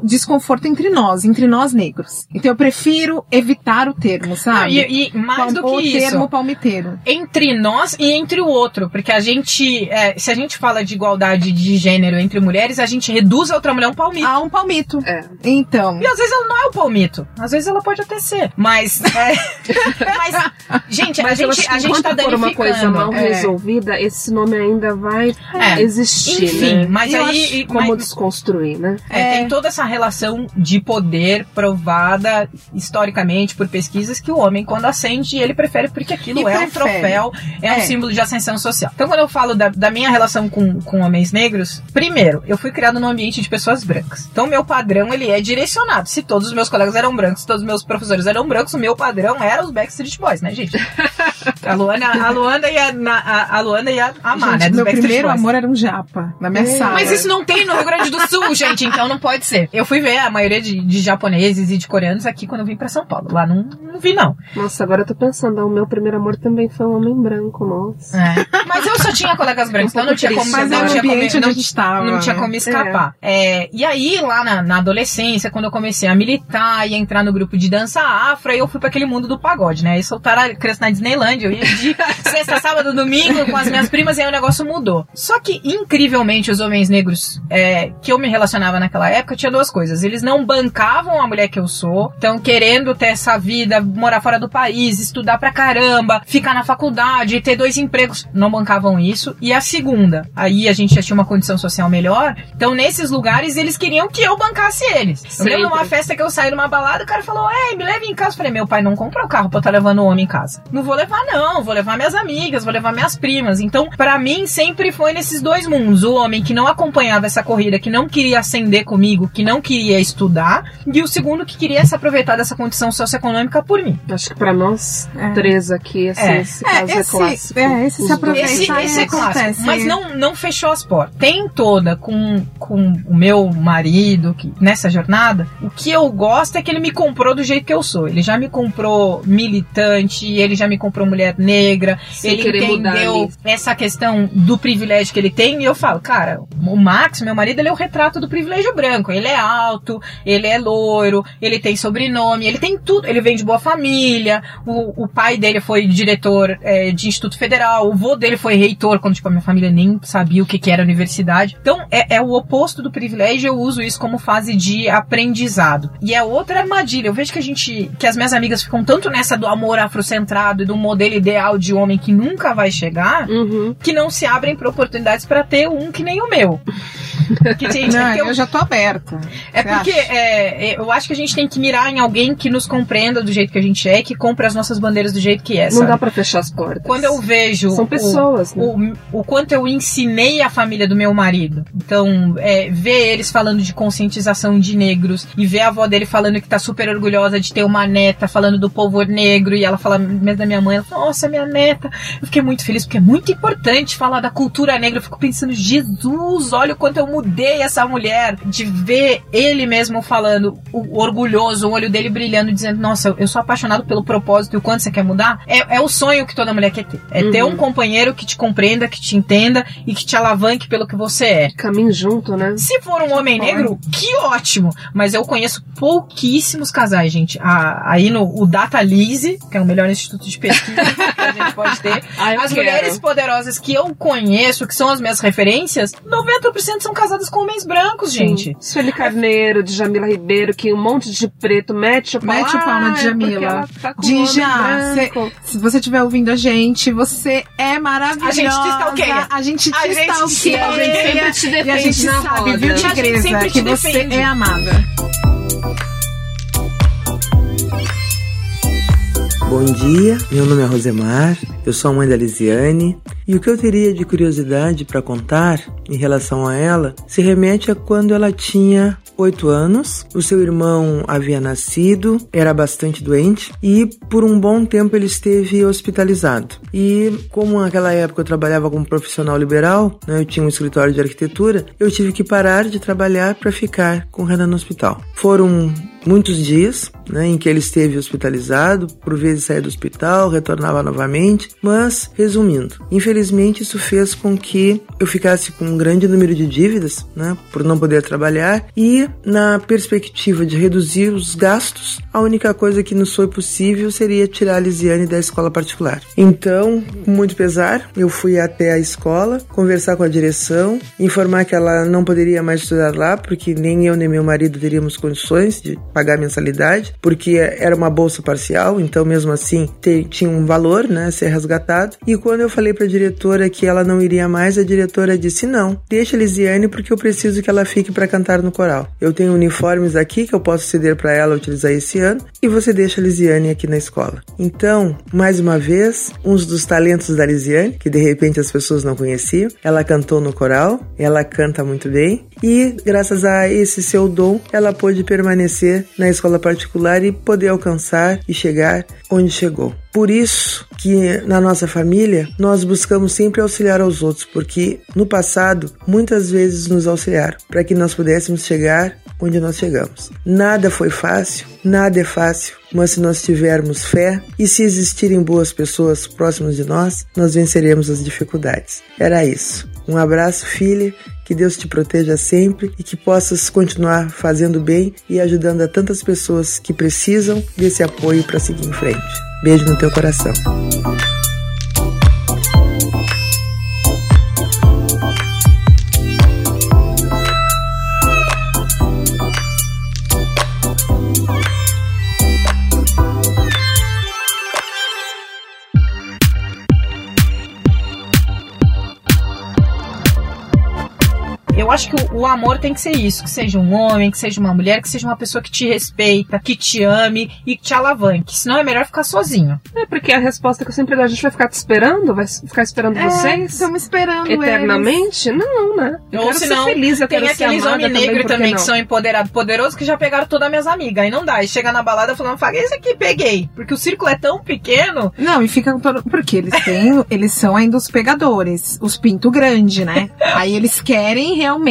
desconforto entre nós, entre nós negros. Então eu prefiro evitar o termo, sabe? e, e mais do o que isso, termo palmiteiro. entre nós e entre o outro, porque a gente, é, se a gente fala de igualdade de gênero entre mulheres, a gente reduz a outra mulher a um palmito. Há um palmito. É. Então. E às vezes ela não é o palmito. Às vezes ela pode até ser. Mas. é, mas, gente, Mas a gente, a gente tá for uma coisa danificando. mal É. resolvida, esse nome ainda vai É. existir, Enfim, né? mas E aí. acho Como mas- desconstruir, né? É, É. tem toda essa relação de poder provada historicamente por pesquisas que o homem, quando ascende, ele prefere porque aquilo E é um prefere. troféu, é, um É. símbolo de ascensão social. Então, quando eu falo da, da minha relação com, com homens negros, primeiro, eu fui criado num ambiente de pessoas brancas. Então, meu padrão, ele é direcionado. Se todos os meus colegas eram brancos, se todos os meus professores eram brancos, o meu padrão era os Backstreet Boys, né, gente? A Luana, a Luana ia, na, a, a Luana ia amar, Gente, né, meu Backstreet primeiro Boys. amor era um japa na minha É. sala. Mas isso não tem no Rio Grande do Sul, gente, então não pode ser. Eu fui ver a maioria de, de japoneses e de coreanos aqui quando eu vim pra São Paulo. Lá não, não vi, não. Nossa, agora eu tô pensando, o meu primeiro amor também foi um homem branco, nossa. É. Mas eu só tinha colegas brancos, então não tinha como, triste, Mas não é o tinha como, não, a gente tava. não tinha como escapar. É, e aí, lá na, na adolescência, quando eu comecei a militar e a entrar no grupo de dança afro, aí eu fui pra aquele mundo do pagode, né? Aí soltaram a criança na Eu ia de sexta, sábado, domingo com as minhas primas e aí o negócio mudou. Só que, incrivelmente, os homens negros é, que eu me relacionava naquela época tinha duas coisas. Eles não bancavam a mulher que eu sou, então querendo ter essa vida, morar fora do país, estudar pra caramba, ficar na faculdade, ter dois empregos, não bancavam isso. E a segunda, aí a gente já tinha uma condição social melhor, então nesses lugares eles queriam que eu bancasse eles. Eu lembro Sempre. numa festa que eu saí numa balada, o cara falou, ei, me leve em casa. Eu falei, meu pai não comprou o carro pra eu estar levando o homem em casa. Não vou levar não, vou levar minhas amigas, vou levar minhas primas. Então, pra mim, sempre foi nesses dois mundos. O homem que não acompanhava essa corrida, que não queria ascender comigo, que não queria estudar, e o segundo que queria se aproveitar dessa condição socioeconômica por mim. Acho que pra nós É. três aqui, esse, É. esse caso é, esse, clássico. é, esse se dois. aproveita. Esse, esse é clássico, acontece. mas não, não fechou as portas. Tem toda com, com o meu marido que, nessa jornada. O que eu gosto é que ele me comprou do jeito que eu sou. Ele já me comprou militante, ele já me comprou mulher negra, Sem ele entendeu essa questão do privilégio que ele tem. E eu falo, cara, o Max, meu marido, ele é o retrato do privilégio branco. Ele é alto, ele é loiro, ele tem sobrenome, ele tem tudo. Ele vem de boa família. O, o pai dele foi diretor é, de Instituto Federal. O vô dele foi reitor, quando tipo, a minha família nem sabia o que, que era universidade. Então, é, é o oposto do privilégio. Eu uso isso como fase de aprendizado. E é outra armadilha. Eu vejo que a gente, que as minhas amigas ficam tanto nessa do amor afrocentrado e do modelo ideal de homem que nunca vai chegar, Uhum. que não se abrem para oportunidades para ter um que nem o meu. Que, gente, Não, é eu, eu já tô aberta. é porque é, é, eu acho que a gente tem que mirar em alguém que nos compreenda do jeito que a gente é, que compre as nossas bandeiras do jeito que é. Não sabe? dá pra fechar as portas. Quando eu vejo São o- pessoas, né? o, o quanto eu ensinei a família do meu marido. Então, é, ver eles falando de conscientização de negros e ver a avó dele falando que tá super orgulhosa de ter uma neta falando do povo negro e ela fala mesmo da minha mãe, ela fala, nossa, minha neta. Eu fiquei muito feliz porque é muito importante falar da cultura negra. Eu fico pensando, Jesus, olha o quanto eu mudei essa mulher. De ver ele mesmo falando, o, orgulhoso, o olho dele brilhando, dizendo, nossa, eu sou apaixonado pelo propósito e o quanto você quer mudar. É, é o sonho que toda mulher quer ter. É ter Uhum. um companheiro que te compreenda, que te entenda e que te alavanque pelo que você é. Caminho junto, né? Se for um homem Pode. negro, que ótimo! Mas eu conheço pouquíssimos casais, gente. A- aí no o Data Lise, que é o melhor instituto de pesquisa que a gente pode ter. Eu As quero. mulheres poderosas que eu conheço, que são as minhas referências, 90% são casadas com homens brancos, gente. Sueli Carneiro, de Jamila Ribeiro, que um monte de preto mete o pau. Mete o pau na é Djamila. tá Dija. Se você estiver ouvindo a gente, você é maravilhosa. A gente te stalkeia. A gente te A gente stalkeia. sempre te E a defende gente sabe, roda. viu, A gente Tigresa, sempre que te você defende. é amada. Bom dia, meu nome é Rosemar, eu sou a mãe da Lisiane e o que eu teria de curiosidade para contar em relação a ela se remete a quando ela tinha 8 anos, o seu irmão havia nascido, era bastante doente e por um bom tempo ele esteve hospitalizado. E como naquela época eu trabalhava como profissional liberal, né, eu tinha um escritório de arquitetura, eu tive que parar de trabalhar para ficar com o Renan no hospital. Foram muitos dias né, em que ele esteve hospitalizado, por vezes saía do hospital, retornava novamente, mas resumindo, infelizmente isso fez com que eu ficasse com um grande número de dívidas, né, por não poder trabalhar e na perspectiva de reduzir os gastos, a única coisa que nos foi possível seria tirar a Lisiane da escola particular. Então, com muito pesar, eu fui até a escola, conversar com a direção, informar que ela não poderia mais estudar lá, porque nem eu nem meu marido teríamos condições de pagar a mensalidade, porque era uma bolsa parcial, então mesmo assim tinha um valor, né, ser resgatado. E quando eu falei para a diretora que ela não iria mais, a diretora disse: "Não, deixa a Lisiane porque eu preciso que ela fique para cantar no coral. Eu tenho uniformes aqui que eu posso ceder para ela utilizar esse ano e você deixa a Lisiane aqui na escola". Então, mais uma vez, uns dos talentos da Lisiane, que de repente as pessoas não conheciam, ela cantou no coral, ela canta muito bem e graças a esse seu dom, ela pôde permanecer na escola particular e poder alcançar e chegar onde chegou. Por isso que na nossa família nós buscamos sempre auxiliar aos outros, porque no passado muitas vezes nos auxiliaram para que nós pudéssemos chegar onde nós chegamos. Nada foi fácil, nada é fácil, mas se nós tivermos fé e se existirem boas pessoas próximas de nós, nós venceremos as dificuldades. Era isso. Um abraço, filha. Que Deus te proteja sempre e que possas continuar fazendo bem e ajudando a tantas pessoas que precisam desse apoio para seguir em frente. Beijo no teu coração. Acho que o, o amor tem que ser isso, que seja um homem, que seja uma mulher, que seja uma pessoa que te respeita, que te ame e que te alavanque. Senão é melhor ficar sozinho. É porque a resposta que eu sempre dou, a gente vai ficar te esperando? Vai ficar esperando É, vocês? estamos esperando Eternamente? Não, né? Eu Ou quero senão, ser feliz, eu Tem aqueles homens também, negros também não? que são empoderados, poderosos, que já pegaram todas as minhas amigas. Aí não dá. E chega na balada falando, faga esse aqui, peguei. Porque o círculo é tão pequeno. Não, e fica com todo. Porque eles têm. eles são ainda os pegadores, os pinto grande, né? Aí eles querem realmente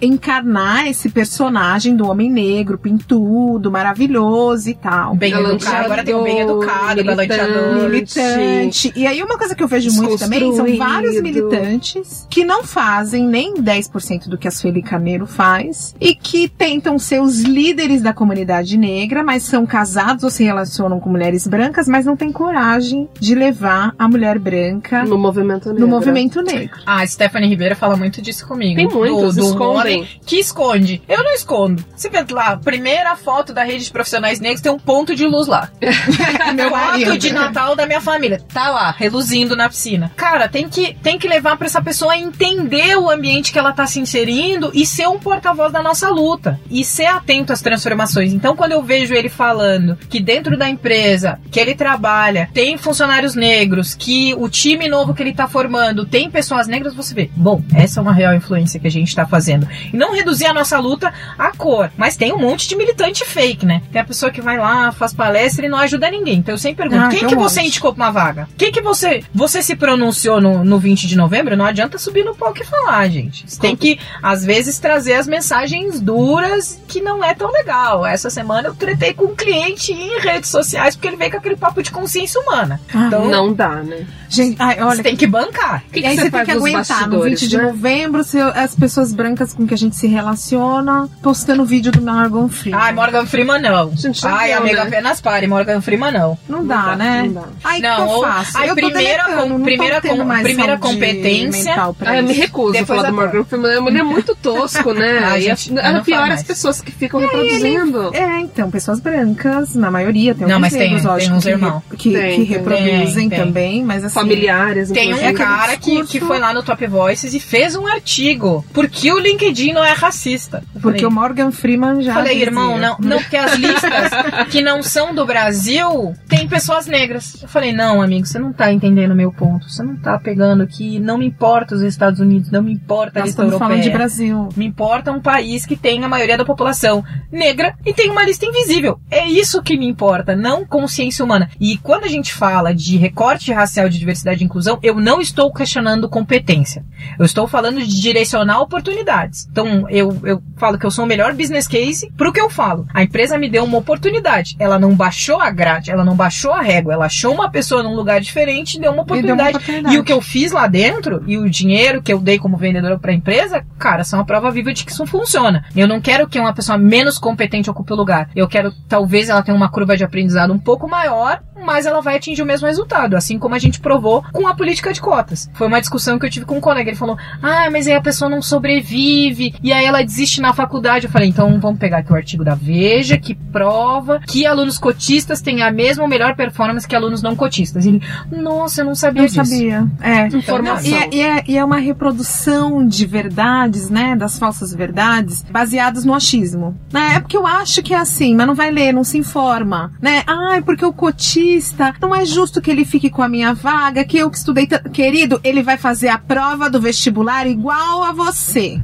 encarnar esse personagem do homem negro, pintudo, maravilhoso e tal. Bem educado. Agora tem o bem educado, galanteador. Militante. E aí, uma coisa que eu vejo muito também são vários militantes que não fazem nem 10% do que a Sueli Carneiro faz e que tentam ser os líderes da comunidade negra, mas são casados ou se relacionam com mulheres brancas, mas não têm coragem de levar a mulher branca No movimento negro. no movimento negro. Ah, a Stephanie Ribeiro fala muito disso comigo. Tem muitos do, do escondem. homem que esconde. Eu não escondo. Você vê lá, primeira foto da rede de profissionais negros tem um ponto de luz lá. Meu Quarto de Natal da minha família. Tá lá, reluzindo na piscina. Cara, tem que, tem que levar pra essa pessoa entender o ambiente que ela tá se inserindo e ser um porta-voz da nossa luta. E ser atento às transformações. Então, quando eu vejo ele falando que dentro da empresa que ele trabalha tem funcionários negros, que o time novo que ele tá formando tem pessoas negras, você vê, bom, essa é uma real influência que a gente tá fazendo. E não reduzir a nossa luta à cor. Mas tem um monte de militante fake, né? Tem a pessoa que vai lá, faz palestra e não ajuda ninguém. Então eu sempre pergunto, Ah, quem que você monte. indicou pra uma vaga? Quem que você você se pronunciou no, no 20 de novembro? Não adianta subir no palco e falar, gente. Você tem que, às vezes, trazer as mensagens duras que não é tão legal. Essa semana eu tretei com um cliente em redes sociais porque ele veio com aquele papo de consciência humana. Ah, Então, Não dá, né? Gente, ai, você olha, tem que bancar. O que, e que aí você você tem que aguentar no bastidores, 20 de né? novembro, se- as pessoas brancas com que a gente se relaciona postando vídeo do Morgan Freeman. Ai, Morgan Freeman não. Gente, já Ai, viu, amiga, né? apenas pare. Morgan Freeman não. Não dá, dá, né? não dá. Aí Não, que eu faço? eu tô primeira deletando, com- não primeira com- primeira competência. Ah, eu me recuso a Depois falar da do Morgan Freeman. Ele é muito tosco, né? Ai, gente, a, eu não a pior falo é as pessoas que ficam reproduzindo. É, então, pessoas brancas, na maioria, tem Não, mas tem- negros, tem lógico, uns que, irmão. re- que, reproduzem também, mas assim... Familiares, Tem um inclusive. aquele cara que, que foi lá no Top Voices e fez um artigo. Por que o LinkedIn não é racista? Eu Porque falei, o Morgan Freeman já Falei, dizia. irmão, não, não, porque as listas que não são do Brasil tem pessoas negras. Eu falei, não, amigo, você não tá entendendo o meu ponto. Você não tá pegando que não me importa os Estados Unidos, não me importa a lista estamos europeia. falando de Brasil. Me importa um país que tem a maioria da população negra e tem uma lista invisível. É isso que me importa, não consciência humana. E quando a gente fala de recorte racial, de diversidade e inclusão, eu não estou questionando competência. Eu estou falando de direcionar oportunidades. Então, eu, eu falo que eu sou o melhor business case pro que eu falo. A empresa me deu uma oportunidade. Ela não baixou a grade, ela não baixou a régua. Ela achou uma pessoa num lugar diferente e deu uma E deu uma oportunidade. oportunidade. E o que eu fiz lá dentro e o dinheiro que eu dei como vendedora para a empresa, cara, são a prova viva de que isso funciona. Eu não quero que uma pessoa menos competente ocupe o lugar. Eu quero, talvez ela tenha uma curva de aprendizado um pouco maior, mas ela vai atingir o mesmo resultado, assim como a gente provou com a política de cotas. Foi uma discussão que eu tive com um colega, ele falou: "Ah, mas aí a pessoa não sobrevive e aí ela desiste na faculdade". Eu falei: "Então vamos pegar aqui o artigo da Veja que prova que alunos cotistas têm a mesma ou melhor performance que alunos não cotistas". E ele: "Nossa, eu não sabia Eu disso". sabia. É. Informação. E é, e, é, e é uma reprodução de verdades, né? Das falsas verdades, baseadas no achismo. Né? É porque eu acho que é assim, mas não vai ler, não se informa. Né? Ai, porque o cotista, não é justo que ele fique com a minha vaga, que eu que estudei. Querido, ele vai fazer a prova do vestibular igual a você.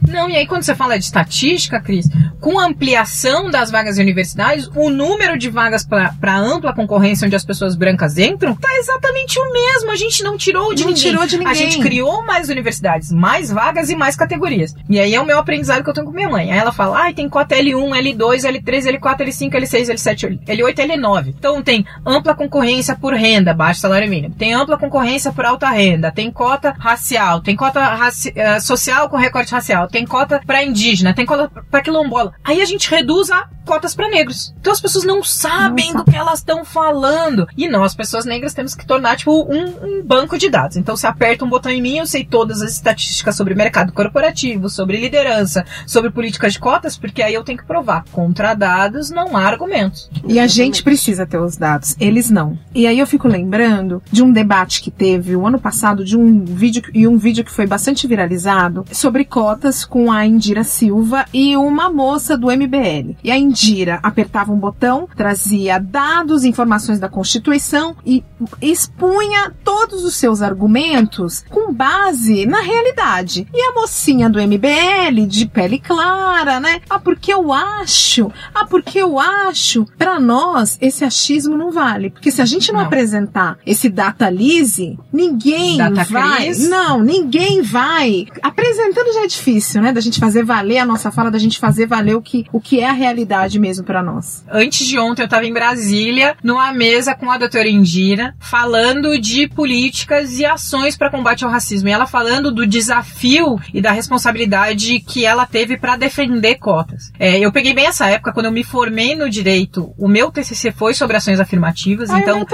Não, e aí quando você fala de estatística, Cris, com a ampliação das vagas em universidades, o número de vagas para ampla concorrência onde as pessoas brancas entram tá exatamente o mesmo. A gente não tirou de Não ninguém. tirou de A ninguém. gente criou mais universidades, mais vagas e mais categorias. E aí é o meu aprendizado que eu tenho com minha mãe. Aí ela fala, ai, tem cota L1, L2, L3, L4, L5, L6, L7, L8, L9. Então tem ampla concorrência por renda, baixo salário mínimo. Tem ampla concorrência por alta renda. Tem cota racial. Tem cota raci- eh, social com recorte racial. Tem cota para indígena. Tem cota para quilombola. Aí a gente reduz a cotas para negros. Então as pessoas não sabem Não do que elas estão falando. E nós, pessoas negras, temos que tornar, tipo, um, um banco de dados. Então, você aperta um botão em mim, eu sei todas as estatísticas sobre mercado corporativo, sobre liderança, sobre políticas de cotas, porque aí eu tenho que provar. Contra dados, não há argumentos. E a gente precisa ter os dados, eles não. E aí eu fico lembrando de um debate que teve o ano passado, de um vídeo e um vídeo que foi bastante viralizado sobre cotas com a Indira Silva e uma moça do MBL. E a Indira apertava um botão, trazia dados, informações da Constituição e expunha todos os seus argumentos com base na realidade. E a mocinha do MBL, de pele clara, né? Ah, porque eu acho, ah, porque eu acho. Pra nós, esse achismo não vale. Porque se a gente não, Não. apresentar esse data lise, ninguém Data vai. Cris? Não, ninguém vai. Apresentando já é difícil, né? Da gente fazer valer a nossa fala, da gente fazer valer o que, o que é a realidade mesmo para nós. Antes de ontem eu estava em Brasília, numa mesa com a doutora Indira, falando de políticas e ações para combate ao racismo. E ela falando do desafio e da responsabilidade que ela teve para defender cotas. É, eu peguei bem essa época, quando eu me formei no direito, o meu TCC foi sobre ações afirmativas, Ah, então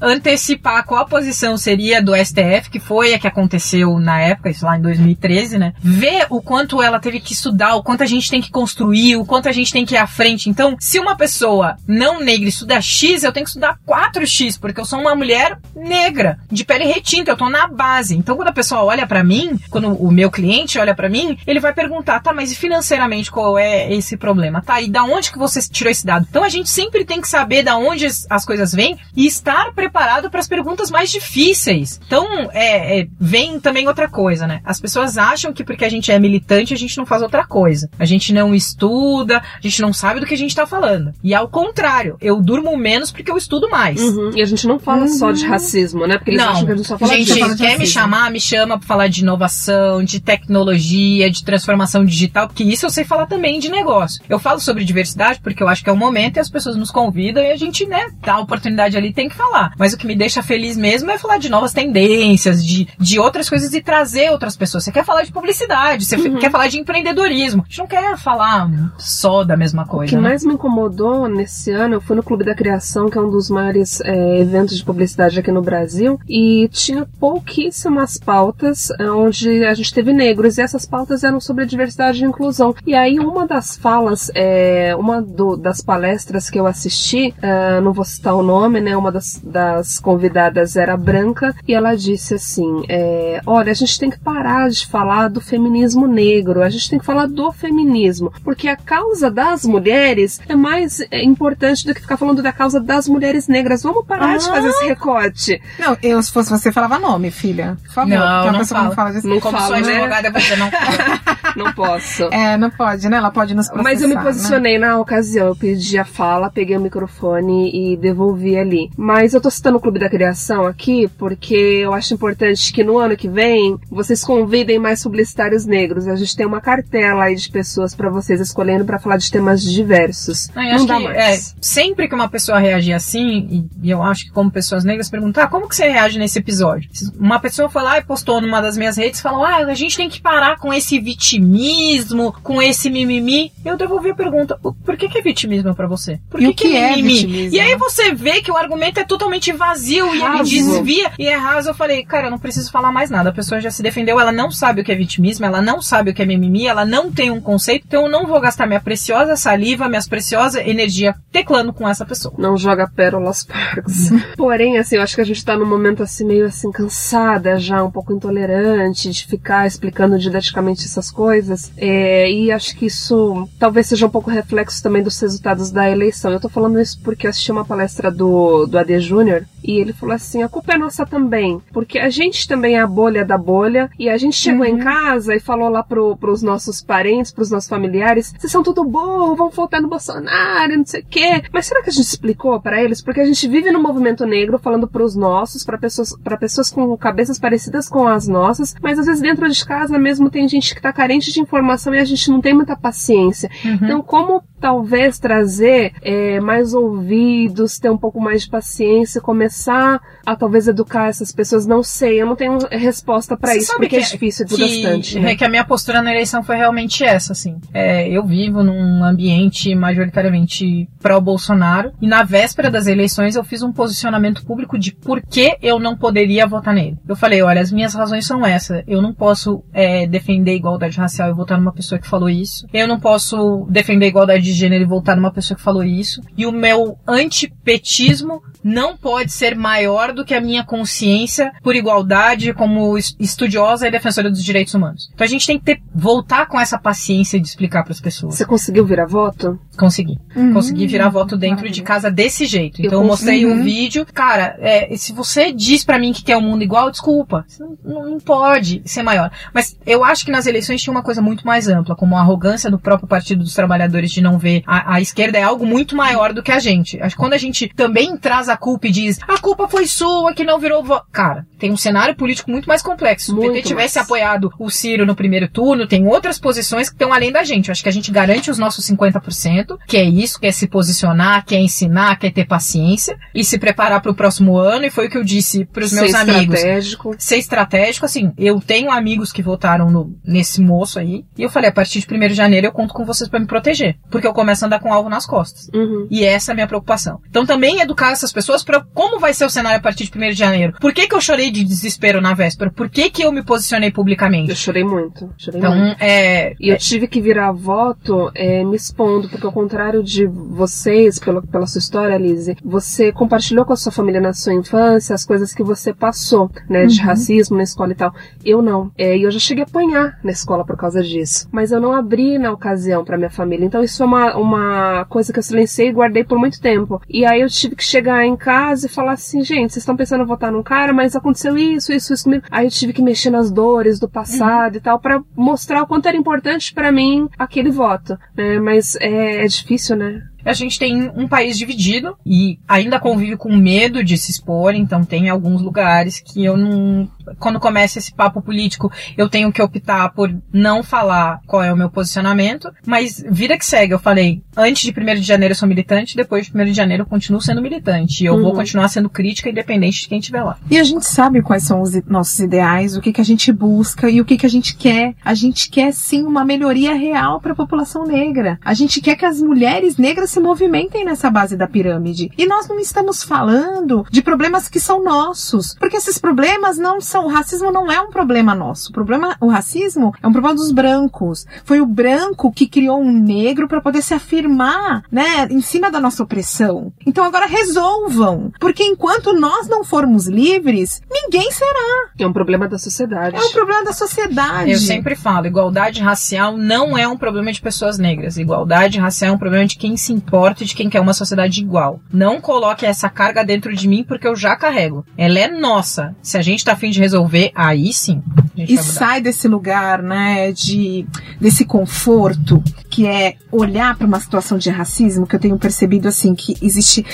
antecipar qual a posição seria do STF, que foi a que aconteceu na época, isso lá em 2013, né? Ver o quanto ela teve que estudar, o quanto a gente tem que construir, o quanto a gente tem que ir à frente. Então, se uma pessoa não negra estuda X, eu tenho que estudar 4X, porque eu sou uma mulher negra, de pele retinta, eu tô na base. Então, quando a pessoa olha pra mim, quando o meu cliente olha pra mim, ele vai perguntar, tá, mas e financeiramente qual é esse problema? Tá, e da onde que você tirou esse dado? Então, a gente sempre tem que saber da onde as- as coisas vêm e estar preparado para as perguntas mais difíceis. Então, é, é, vem também outra coisa, né? As pessoas acham que porque a gente é militante, a gente não faz outra coisa. A gente não estuda, a gente não sabe do que a gente tá falando. E ao contrário, eu durmo menos porque eu estudo mais. Uhum. E a gente não fala só de racismo, né? Porque eles Não, acham que a gente só fala gente, disso. fala de quer me racismo. chamar, me chama pra falar de inovação, de tecnologia, de transformação digital, porque isso eu sei falar também de negócio. Eu falo sobre diversidade porque eu acho que é o momento e as pessoas nos convidam e a gente, né, dá a oportunidade ali tem que falar. Mas o que me deixa feliz mesmo é falar de novas tendências, de, de outras coisas e trazer outras pessoas. Você quer falar de publicidade, você Uhum. quer falar de empreendedorismo. A gente não quer falar só da mesma O coisa. que né? mais me incomodou nesse ano, eu fui no Clube da Criação, que é um dos maiores é, eventos de publicidade aqui no Brasil, e tinha pouquíssimas pautas é, onde a gente teve negros, e essas pautas eram sobre a diversidade e inclusão. E aí uma das falas, é, uma do- das palestras que eu assisti, é, não vou citar o nome, né, uma das, das convidadas era branca, e ela disse assim, é, olha, a gente tem que parar de falar do feminismo negro, a gente tem que falar do feminismo, porque a causa das mulheres é mais é, importante do que ficar falando da causa das mulheres negras. Vamos parar de Ah. fazer esse recorte. Não, eu, se fosse você, falava nome, filha. Por favor. Não, não não fala. fala disso. Não Como falo, sou né? advogada, você não Não posso. É, não pode, né? Ela pode nos processar, Mas eu me né? posicionei na ocasião, eu pedi a fala, peguei o microfone e devolvi ali. Mas eu tô citando o Clube da Criação aqui porque eu acho importante que no ano que vem vocês convidem mais publicitários negros. A gente tem uma cartela aí de pessoas pra vocês escolhendo pra falar de temas diversos. Não, eu Não dá que, mais. é, sempre que uma pessoa reagir assim, e, e eu acho que como pessoas negras perguntar, ah, como que você reage nesse episódio? Uma pessoa foi lá e postou numa das minhas redes e falou, ah, a gente tem que parar com esse vitimismo, com esse mimimi. Eu devolvi a pergunta, "O- por que que é vitimismo pra você? Por E que, o que é mimimi? vitimismo? E aí você vê que o argumento é totalmente vazio e ele Raso. desvia e é raso. Eu falei, cara, eu não preciso falar mais nada. A pessoa já se defendeu, ela não sabe o que é vitimismo, ela não sabe o que é mimimi, ela não tem um conceito, então eu não vou gastar minha preciosa saliva, minha preciosa energia teclando com essa pessoa. Não joga pérolas parcos. Porém, assim, eu acho que a gente tá num momento assim, meio assim, cansada já, um pouco intolerante de ficar explicando didaticamente essas coisas. É, e acho que isso talvez seja um pouco reflexo também dos resultados da eleição. Eu tô falando isso porque eu assisti uma palestra do, do AD Júnior e ele falou assim: a culpa é nossa também, porque a gente também é a bolha da bolha e a gente chegou em casa e falou lá pro, pros nossos parentes, pros nossos familiares: vocês são tudo burro, vão votar no Bolsonaro, não sei o quê. Mas será que a gente explicou para eles? Porque a gente vive no movimento negro falando pros nossos, para pessoas, para pessoas com cabeças parecidas com as nossas, mas às vezes dentro de casa mesmo tem gente que tá carente de informação e a gente não tem muita paciência. Então, como talvez trazer é, mais ouvidos, ter um pouco mais de paciência, começar a talvez educar essas pessoas? Não sei, eu não tenho resposta para isso, porque é que- difícil, é que, desgastante. né? é que a minha postura na eleição foi realmente essa, assim. É, eu vivo num ambiente majoritariamente pró-Bolsonaro e na véspera das eleições eu fiz um posicionamento público de por que eu não poderia votar nele. Eu falei, olha, as minhas razões são essas. Eu não posso é, defender igualdade racial e votar numa pessoa que falou isso. Eu não posso defender igualdade de gênero e votar numa pessoa que falou isso. E o meu antipetismo não pode ser maior do que a minha consciência por igualdade como es- estudiosa e defensora dos direitos humanos. Então a gente tem que ter, voltar com essa paciência de explicar para as pessoas. Você conseguiu virar voto? Consegui. Uhum. Consegui virar voto dentro de casa desse jeito. Eu Então eu mostrei consegui. o vídeo. Cara, é, se você diz pra mim que quer um mundo igual, desculpa. Não- não pode ser maior. Mas eu acho que nas eleições tinha uma coisa muito mais ampla, como a arrogância do próprio Partido dos Trabalhadores de não A, a esquerda é algo muito maior do que a gente. Acho que quando a gente também traz a culpa e diz a culpa foi sua que não virou voto. Cara, tem um cenário político muito mais complexo. Se o PT tivesse mais. apoiado o Ciro no primeiro turno, tem outras posições que estão além da gente. Eu acho que a gente garante os nossos 50%, que é isso, que é se posicionar, que é ensinar, que é ter paciência e se preparar para o próximo ano. E foi o que eu disse para os meus Ser amigos estratégico. ser estratégico, assim, eu tenho amigos que votaram no, nesse moço aí, e eu falei, a partir de 1 de janeiro eu conto com vocês pra me proteger, porque eu começo a andar com um alvo nas costas. Uhum. E essa é a minha preocupação. Então também educar essas pessoas para como vai ser o cenário a partir de 1 de janeiro. Por que que eu chorei de desespero na véspera? Por que que eu me posicionei Eu publicamente? chorei muito. Chorei muito. Então, é... E eu tive que virar voto é, me expondo, porque ao contrário de vocês, pelo, pela sua história, Lizzie, você compartilhou com a sua família na sua infância as coisas que você passou, né, de racismo na escola e tal. Eu não. É, e eu já cheguei a apanhar na escola por causa disso. Mas eu não abri na ocasião pra minha família. Então isso é uma, uma coisa que eu silenciei e guardei por muito tempo. E aí eu tive que chegar em casa e falar assim, gente, vocês estão pensando em votar num cara, mas aconteceu isso, isso, isso comigo. Aí eu tive que mexer nas dores do passado e tal, pra mostrar o quanto era importante pra mim aquele voto. né? Mas é, é difícil, né? A gente tem um país dividido e ainda convive com medo de se expor, então tem alguns lugares que eu não. Quando começa esse papo político, eu tenho que optar por não falar qual é o meu posicionamento, mas vida que segue, eu falei, antes de 1 de janeiro eu sou militante, depois de 1 de janeiro eu continuo sendo militante. E eu vou Uhum. continuar sendo crítica, independente de quem estiver lá. E a gente sabe quais são os nossos ideais, o que, que a gente busca e o que, que a gente quer. A gente quer sim uma melhoria real para a população negra. A gente quer que as mulheres negras se movimentem nessa base da pirâmide. E nós não estamos falando de problemas que são nossos, porque esses problemas não são. O racismo não é um problema nosso. O problema, o racismo é um problema dos brancos. Foi o branco que criou um negro para poder se afirmar, né, em cima da nossa opressão. Então agora resolvam, porque enquanto nós não formos livres, ninguém será. É um problema da sociedade. É um problema da sociedade. Eu sempre falo, igualdade racial não é um problema de pessoas negras. Igualdade racial é um problema de quem se importa e de quem quer uma sociedade igual. Não coloque essa carga dentro de mim porque eu já carrego. Ela é nossa. Se a gente tá afim de resolver, aí sim. E sai desse lugar, né, de desse conforto que é olhar para uma situação de racismo que eu tenho percebido assim que existe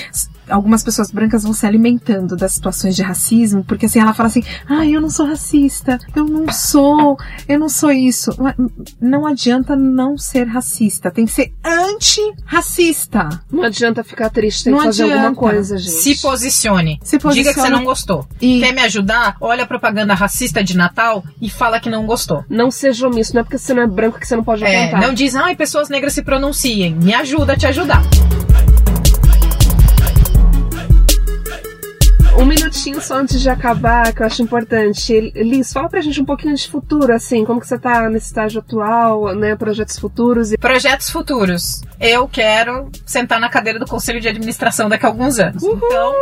algumas pessoas brancas vão se alimentando das situações de racismo, porque assim ela fala assim: "Ah, eu não sou racista, eu não sou, eu não sou isso". Não adianta não ser racista, tem que ser anti-racista. Não adianta ficar triste, tem Não que fazer adianta. alguma coisa, gente. Se posicione. Se Diga que você não gostou. e Quer me ajudar? Olha a propaganda racista de Natal e fala que não gostou. Não seja omisso, não é porque você não é branco que você não pode É, apontar. não diz, ai, pessoas negras se pronunciem. Me ajuda a te ajudar. Um minutinho só antes de acabar, que eu acho importante. Liz, fala pra gente um pouquinho de futuro, assim, como que você tá nesse estágio atual, né, projetos futuros e Projetos futuros. Eu quero sentar na cadeira do conselho de administração daqui a alguns anos. Então,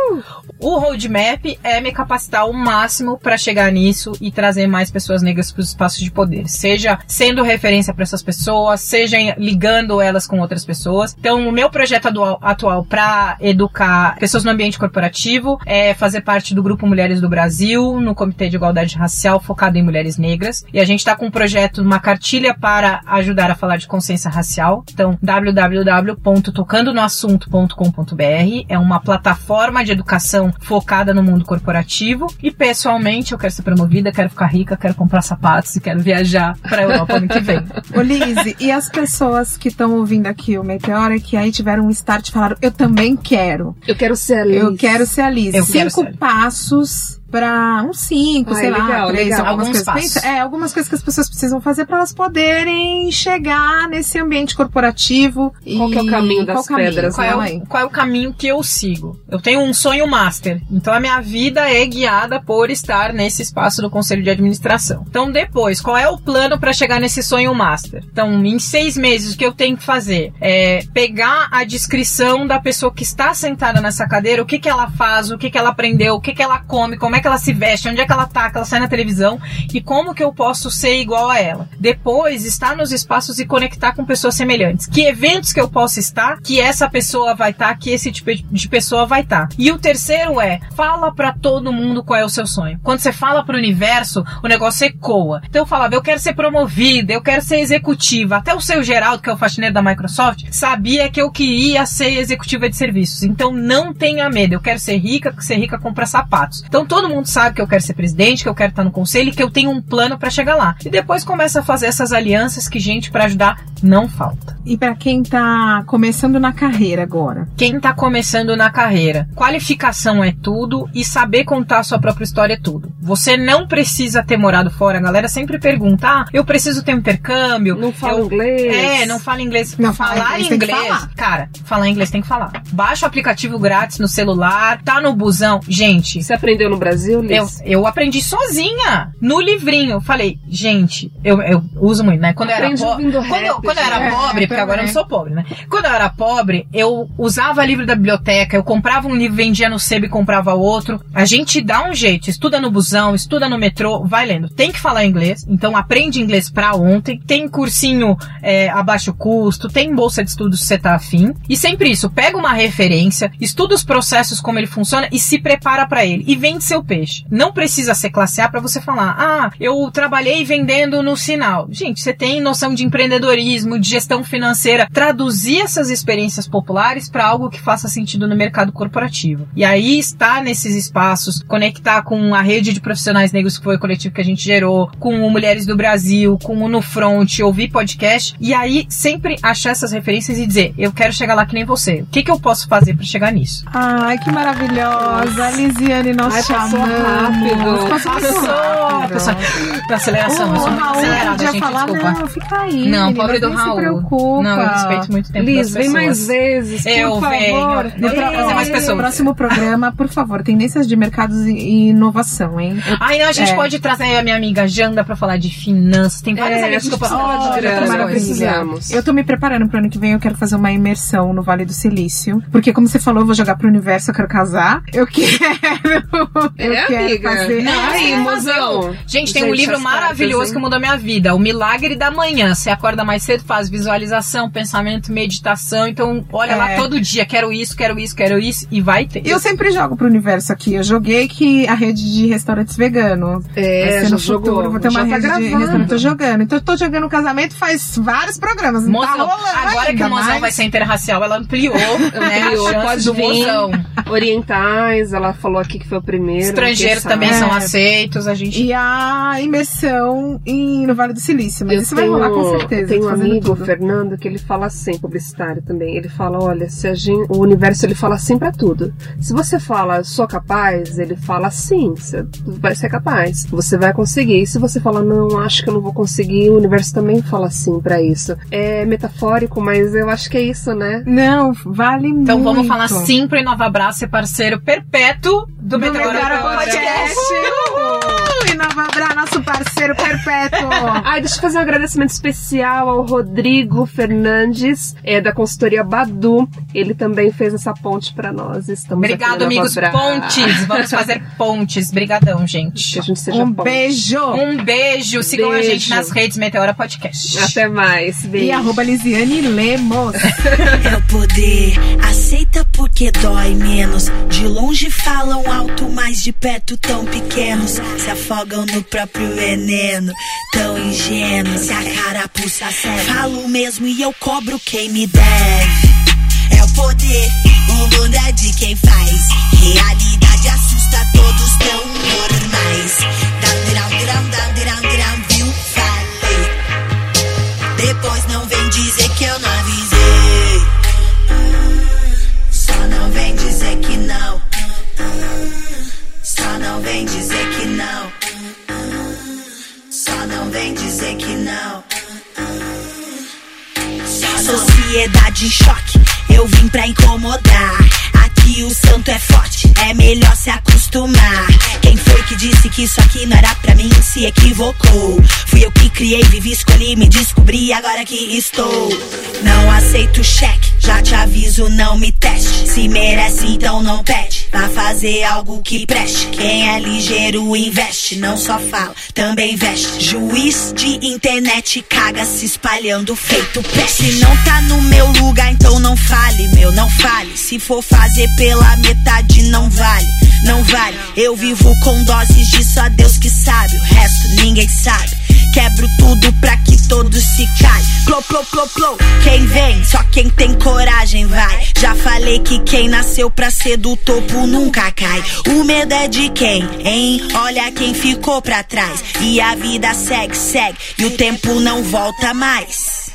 o roadmap é me capacitar ao máximo para chegar nisso e trazer mais pessoas negras para os espaços de poder. Seja sendo referência para essas pessoas, seja ligando elas com outras pessoas. Então, o meu projeto atual, atual para educar pessoas no ambiente corporativo é fazer parte do Grupo Mulheres do Brasil, no Comitê de Igualdade Racial, focado em mulheres negras. E a gente está com um projeto, uma cartilha para ajudar a falar de consciência racial. Então, www.tocandonoassunto.com.br é uma plataforma de educação focada no mundo corporativo. E pessoalmente, eu quero ser promovida, quero ficar rica, quero comprar sapatos e quero viajar para a Europa ano que vem. Ô, Lise, e as pessoas que estão ouvindo aqui o Meteora que aí tiveram um start e falaram, eu também quero. eu quero ser a Liz. Eu quero ser a Liz. Eu quero Cinco passos pra uns cinco, Ai, sei lá, legal, três, legal. algumas Alguns coisas. passos. É, algumas coisas que as pessoas precisam fazer pra elas poderem chegar nesse ambiente corporativo. Qual é o caminho das caminho? pedras, Qual é, o, qual é o caminho que eu sigo? Eu tenho um sonho master, então a minha vida é guiada por estar nesse espaço do conselho de administração. Então depois, qual é o plano para chegar nesse sonho master? Então, em seis meses, o que eu tenho que fazer é pegar a descrição da pessoa que está sentada nessa cadeira, o que que ela faz, o que que ela aprendeu, o que que ela come, como é é que ela se veste, onde é que ela tá, que ela sai na televisão e como que eu posso ser igual a ela. Depois, estar nos espaços e conectar com pessoas semelhantes. Que eventos que eu posso estar, que essa pessoa vai estar, que esse tipo de pessoa vai estar. E o terceiro é, fala para todo mundo qual é o seu sonho. Quando você fala pro universo, o negócio ecoa. Então eu falava, eu quero ser promovida, eu quero ser executiva. Até o seu Geraldo, que é o faxineiro da Microsoft, sabia que eu queria ser executiva de serviços. Então não tenha medo, eu quero ser rica, ser rica compra sapatos. Então todo mundo sabe que eu quero ser presidente, que eu quero estar no conselho e que eu tenho um plano para chegar lá. E depois começa a fazer essas alianças que gente para ajudar não falta. E para quem tá começando na carreira agora? Quem tá começando na carreira, qualificação é tudo e saber contar a sua própria história é tudo. Você não precisa ter morado fora. A galera sempre pergunta: ah, eu preciso ter um intercâmbio. Não fala eu... inglês. É, não fala inglês. Não, falar fala inglês, inglês, tem que falar. cara, falar inglês tem que falar. Baixa o aplicativo grátis no celular, tá no busão. Gente, Você aprendeu no Brasil, eu, Liz? eu aprendi sozinha, no livrinho. Falei, gente, eu, eu uso muito, né? Quando eu era, Aprendi po- ouvindo quando, eu, quando eu era pobre, É, porque agora eu não sou pobre, né? Quando eu era pobre, eu usava livro da biblioteca, eu comprava um livro, vendia no sebo e comprava outro. A gente dá um jeito, estuda no busão, estuda no metrô, vai lendo. Tem que falar inglês, então aprende inglês pra ontem. Tem cursinho é, a baixo custo, tem bolsa de estudos se você tá afim. E sempre isso, pega uma referência, estuda os processos, como ele funciona e se prepara pra ele. E vende seu peixe. Não precisa ser classe A pra você falar, ah, eu trabalhei vendendo no sinal. Gente, você tem noção de empreendedorismo, de gestão financeira. Traduzir essas experiências populares pra algo que faça sentido no mercado corporativo. E aí estar nesses espaços, conectar com a rede de profissionais negros que foi o coletivo que a gente gerou, com o Mulheres do Brasil, com o No Front, ouvir podcast. E aí sempre achar essas referências e dizer, eu quero chegar lá que nem você. O que, que eu posso fazer pra chegar nisso? Ai, que maravilhosa. Lisiane, nós Ai, passou rápido. Passou Passou, rápido. pessoal. Da aceleração, eu sou muito Raul acelerada, gente, falar, desculpa. não, fica aí. Não, menina, pobre do Raul. se preocupa. Não, eu respeito muito o tempo Liz, vem mais vezes, Eu venho. Eu trazer mais pessoas. próximo programa, por favor, tendências de mercados e inovação, hein? Eu- Ai, não, a gente É. pode trazer a minha amiga Janda pra falar de finanças. Tem vários É, amigos que eu posso falar de precisamos. Eu tô me preparando pro ano que vem, eu quero fazer uma imersão no Vale do Silício. Porque, como você falou, eu vou jogar pro universo, eu quero casar. Eu quero. Eu É, quero amiga. fazer. Não, É, Aí, mozão. Gente, tem um Gente, livro as cartas, maravilhoso hein? que mudou minha vida. O Milagre da Manhã. Você acorda mais cedo, faz visualização, pensamento, meditação. Então, olha É. lá todo dia. Quero isso, quero isso, quero isso. E vai ter. Eu sempre jogo pro universo aqui. Eu joguei que a rede de restaurantes veganos. É, já no jogou. futuro, vou ter uma já tá rede de gravando. restaurante. Tô jogando. Então eu tô jogando casamento faz vários programas. Tá Mozão, rolando agora que o mozão mas- vai ser interracial, ela ampliou, né, Ampliou, pode do vir. mozão. Orientais, ela falou aqui que foi o primeiro. Estrangeiros também são É. aceitos, a gente... E a imersão em, no Vale do Silício. Mas Eu isso tenho, vai rolar com certeza. eu tenho um fazendo amigo, tudo. Fernando, que ele fala assim, publicitário também. Ele fala, olha, se a gente, o universo ele fala sim pra tudo. Se você fala, sou capaz, ele fala sim, você vai ser capaz. Você vai conseguir. E se você fala, não, acho que eu não vou conseguir, o universo também fala sim pra isso. É metafórico, mas eu acho que é isso, né? Não, vale muito. Então vamos falar sim pro Inova Abraço ser parceiro perpétuo do, do Meteora Podcast. Podcast. Abra, nosso parceiro perpétuo. Ai, deixa eu fazer um agradecimento especial ao Rodrigo Fernandes, é, da consultoria Badu. Ele também fez essa ponte pra nós. Estamos aqui Obrigado, amigos. Pontes. Vamos fazer pontes. Brigadão, Que gente. a gente seja Um ponte. beijo. Um beijo. Sigam a Beijo. gente nas redes Meteora Podcast. Até mais. Beijo. E arroba Lisiane Lemos. É o poder, aceita porque dói menos. De longe falam alto, mas de perto tão pequenos. Se afogam no próprio veneno, tão ingênuos. Se a carapuça serve, falo mesmo e eu cobro quem me deve. É o poder, o mundo é de quem faz. Realidade assusta todos tão normais. Down, down, down, down, Sociedade em choque, eu vim pra incomodar. Aqui o santo é forte, é melhor se acostumar. Quem foi que disse que isso aqui não era pra mim, se equivocou. Fui eu que criei, vivi, escolhi, me descobri, agora que estou. Não aceito cheque, já te aviso, não me teste. Se merece, então não pede. Pra fazer algo que preste. Quem é ligeiro investe, não só fala, também veste. Juiz de internet caga se espalhando feito peste. Se não tá no meu lugar, então não fale, meu, não fale. Se for fazer pela metade, não vale, não vale. Eu vivo com doses de só Deus que sabe, o resto ninguém sabe. Quebro tudo pra que todos se calem. Plou, plou, plou, plou. Quem vem, só quem tem coragem vai. Já falei que quem nasceu pra ser do topo nunca cai. O medo é de quem, hein? Olha quem ficou pra trás. E a vida segue, segue. E o tempo não volta mais.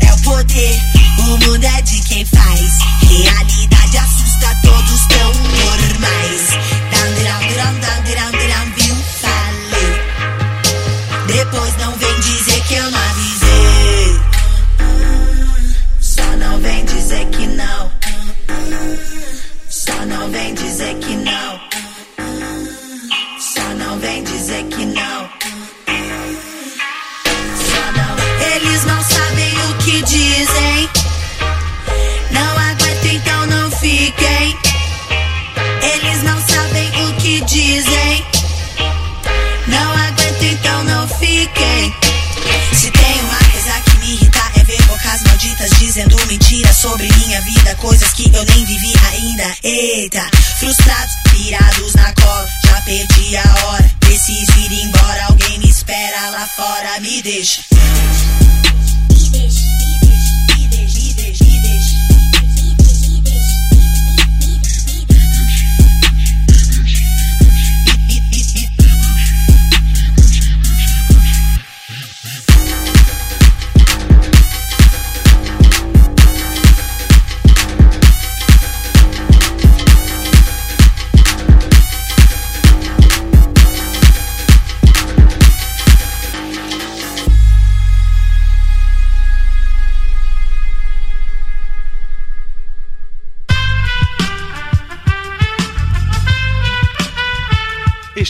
É o poder, o mundo é de quem faz. Realidade assusta todos tão normais. Depois não fiquem. Se tem uma coisa que me irrita é ver bocas malditas dizendo mentira sobre minha vida, coisas que eu nem vivi ainda. Eita, frustrados, pirados na cola, já perdi a hora. Preciso ir embora, alguém me espera lá fora, me deixa. Me deixa, me